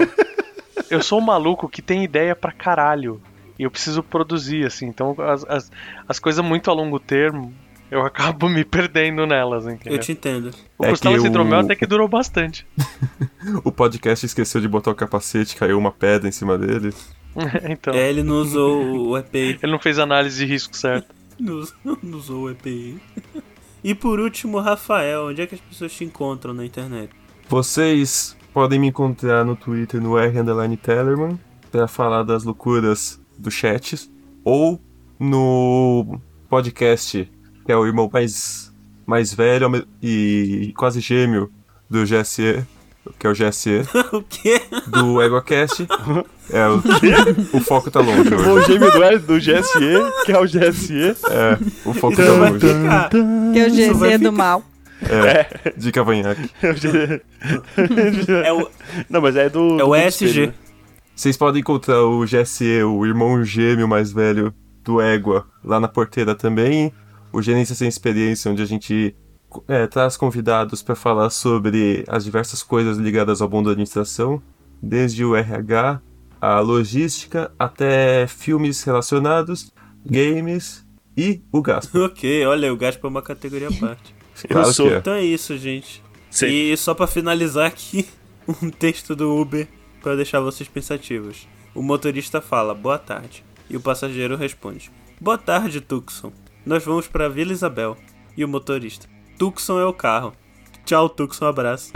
Eu sou um maluco que tem ideia pra caralho. E eu preciso produzir, assim. Então, as, as, as coisas muito a longo termo, eu acabo me perdendo nelas, entendeu? Eu te entendo. O É que Sem o- até que durou bastante. (laughs) O podcast esqueceu de botar o capacete, caiu uma pedra em cima dele. (laughs) então, É, ele não usou o EPI. ele não fez análise de risco certo. (laughs) Não usou- não usou o EPI. E por último, Rafael, onde é que as pessoas te encontram na internet? Vocês podem me encontrar no Twitter no R underline Tellerman pra falar das loucuras do chat ou no podcast que é o irmão mais mais velho e quase gêmeo do GSE, que é o GSE (laughs) o quê? do EgoCast. É o, o foco tá longe O hoje. gêmeo do, do GSE, que é o GSE. É, o foco Isso tá longe. ficar. Que é o GC do mal. É, de cavanhaque. É o É o, Não, mas é do. é o ESG. né? Vocês podem encontrar o GSE, o irmão gêmeo mais velho do Égua, lá na porteira também. O Gerência Sem Experiência, onde a gente é, traz convidados para falar sobre as diversas coisas ligadas ao mundo da administração, desde o RH, a logística, até filmes relacionados, games e o gasto. (laughs) Ok, olha, o Gaspa é uma categoria à parte. (laughs) Claro sou. que é. Então é isso, gente. Sim. E só pra finalizar aqui, (laughs) um texto do Uber pra deixar vocês pensativos. O motorista fala, boa tarde. E o passageiro responde, boa tarde, Tucson. Nós vamos pra Vila Isabel. E o motorista, Tucson é o carro. Tchau, Tucson, abraço.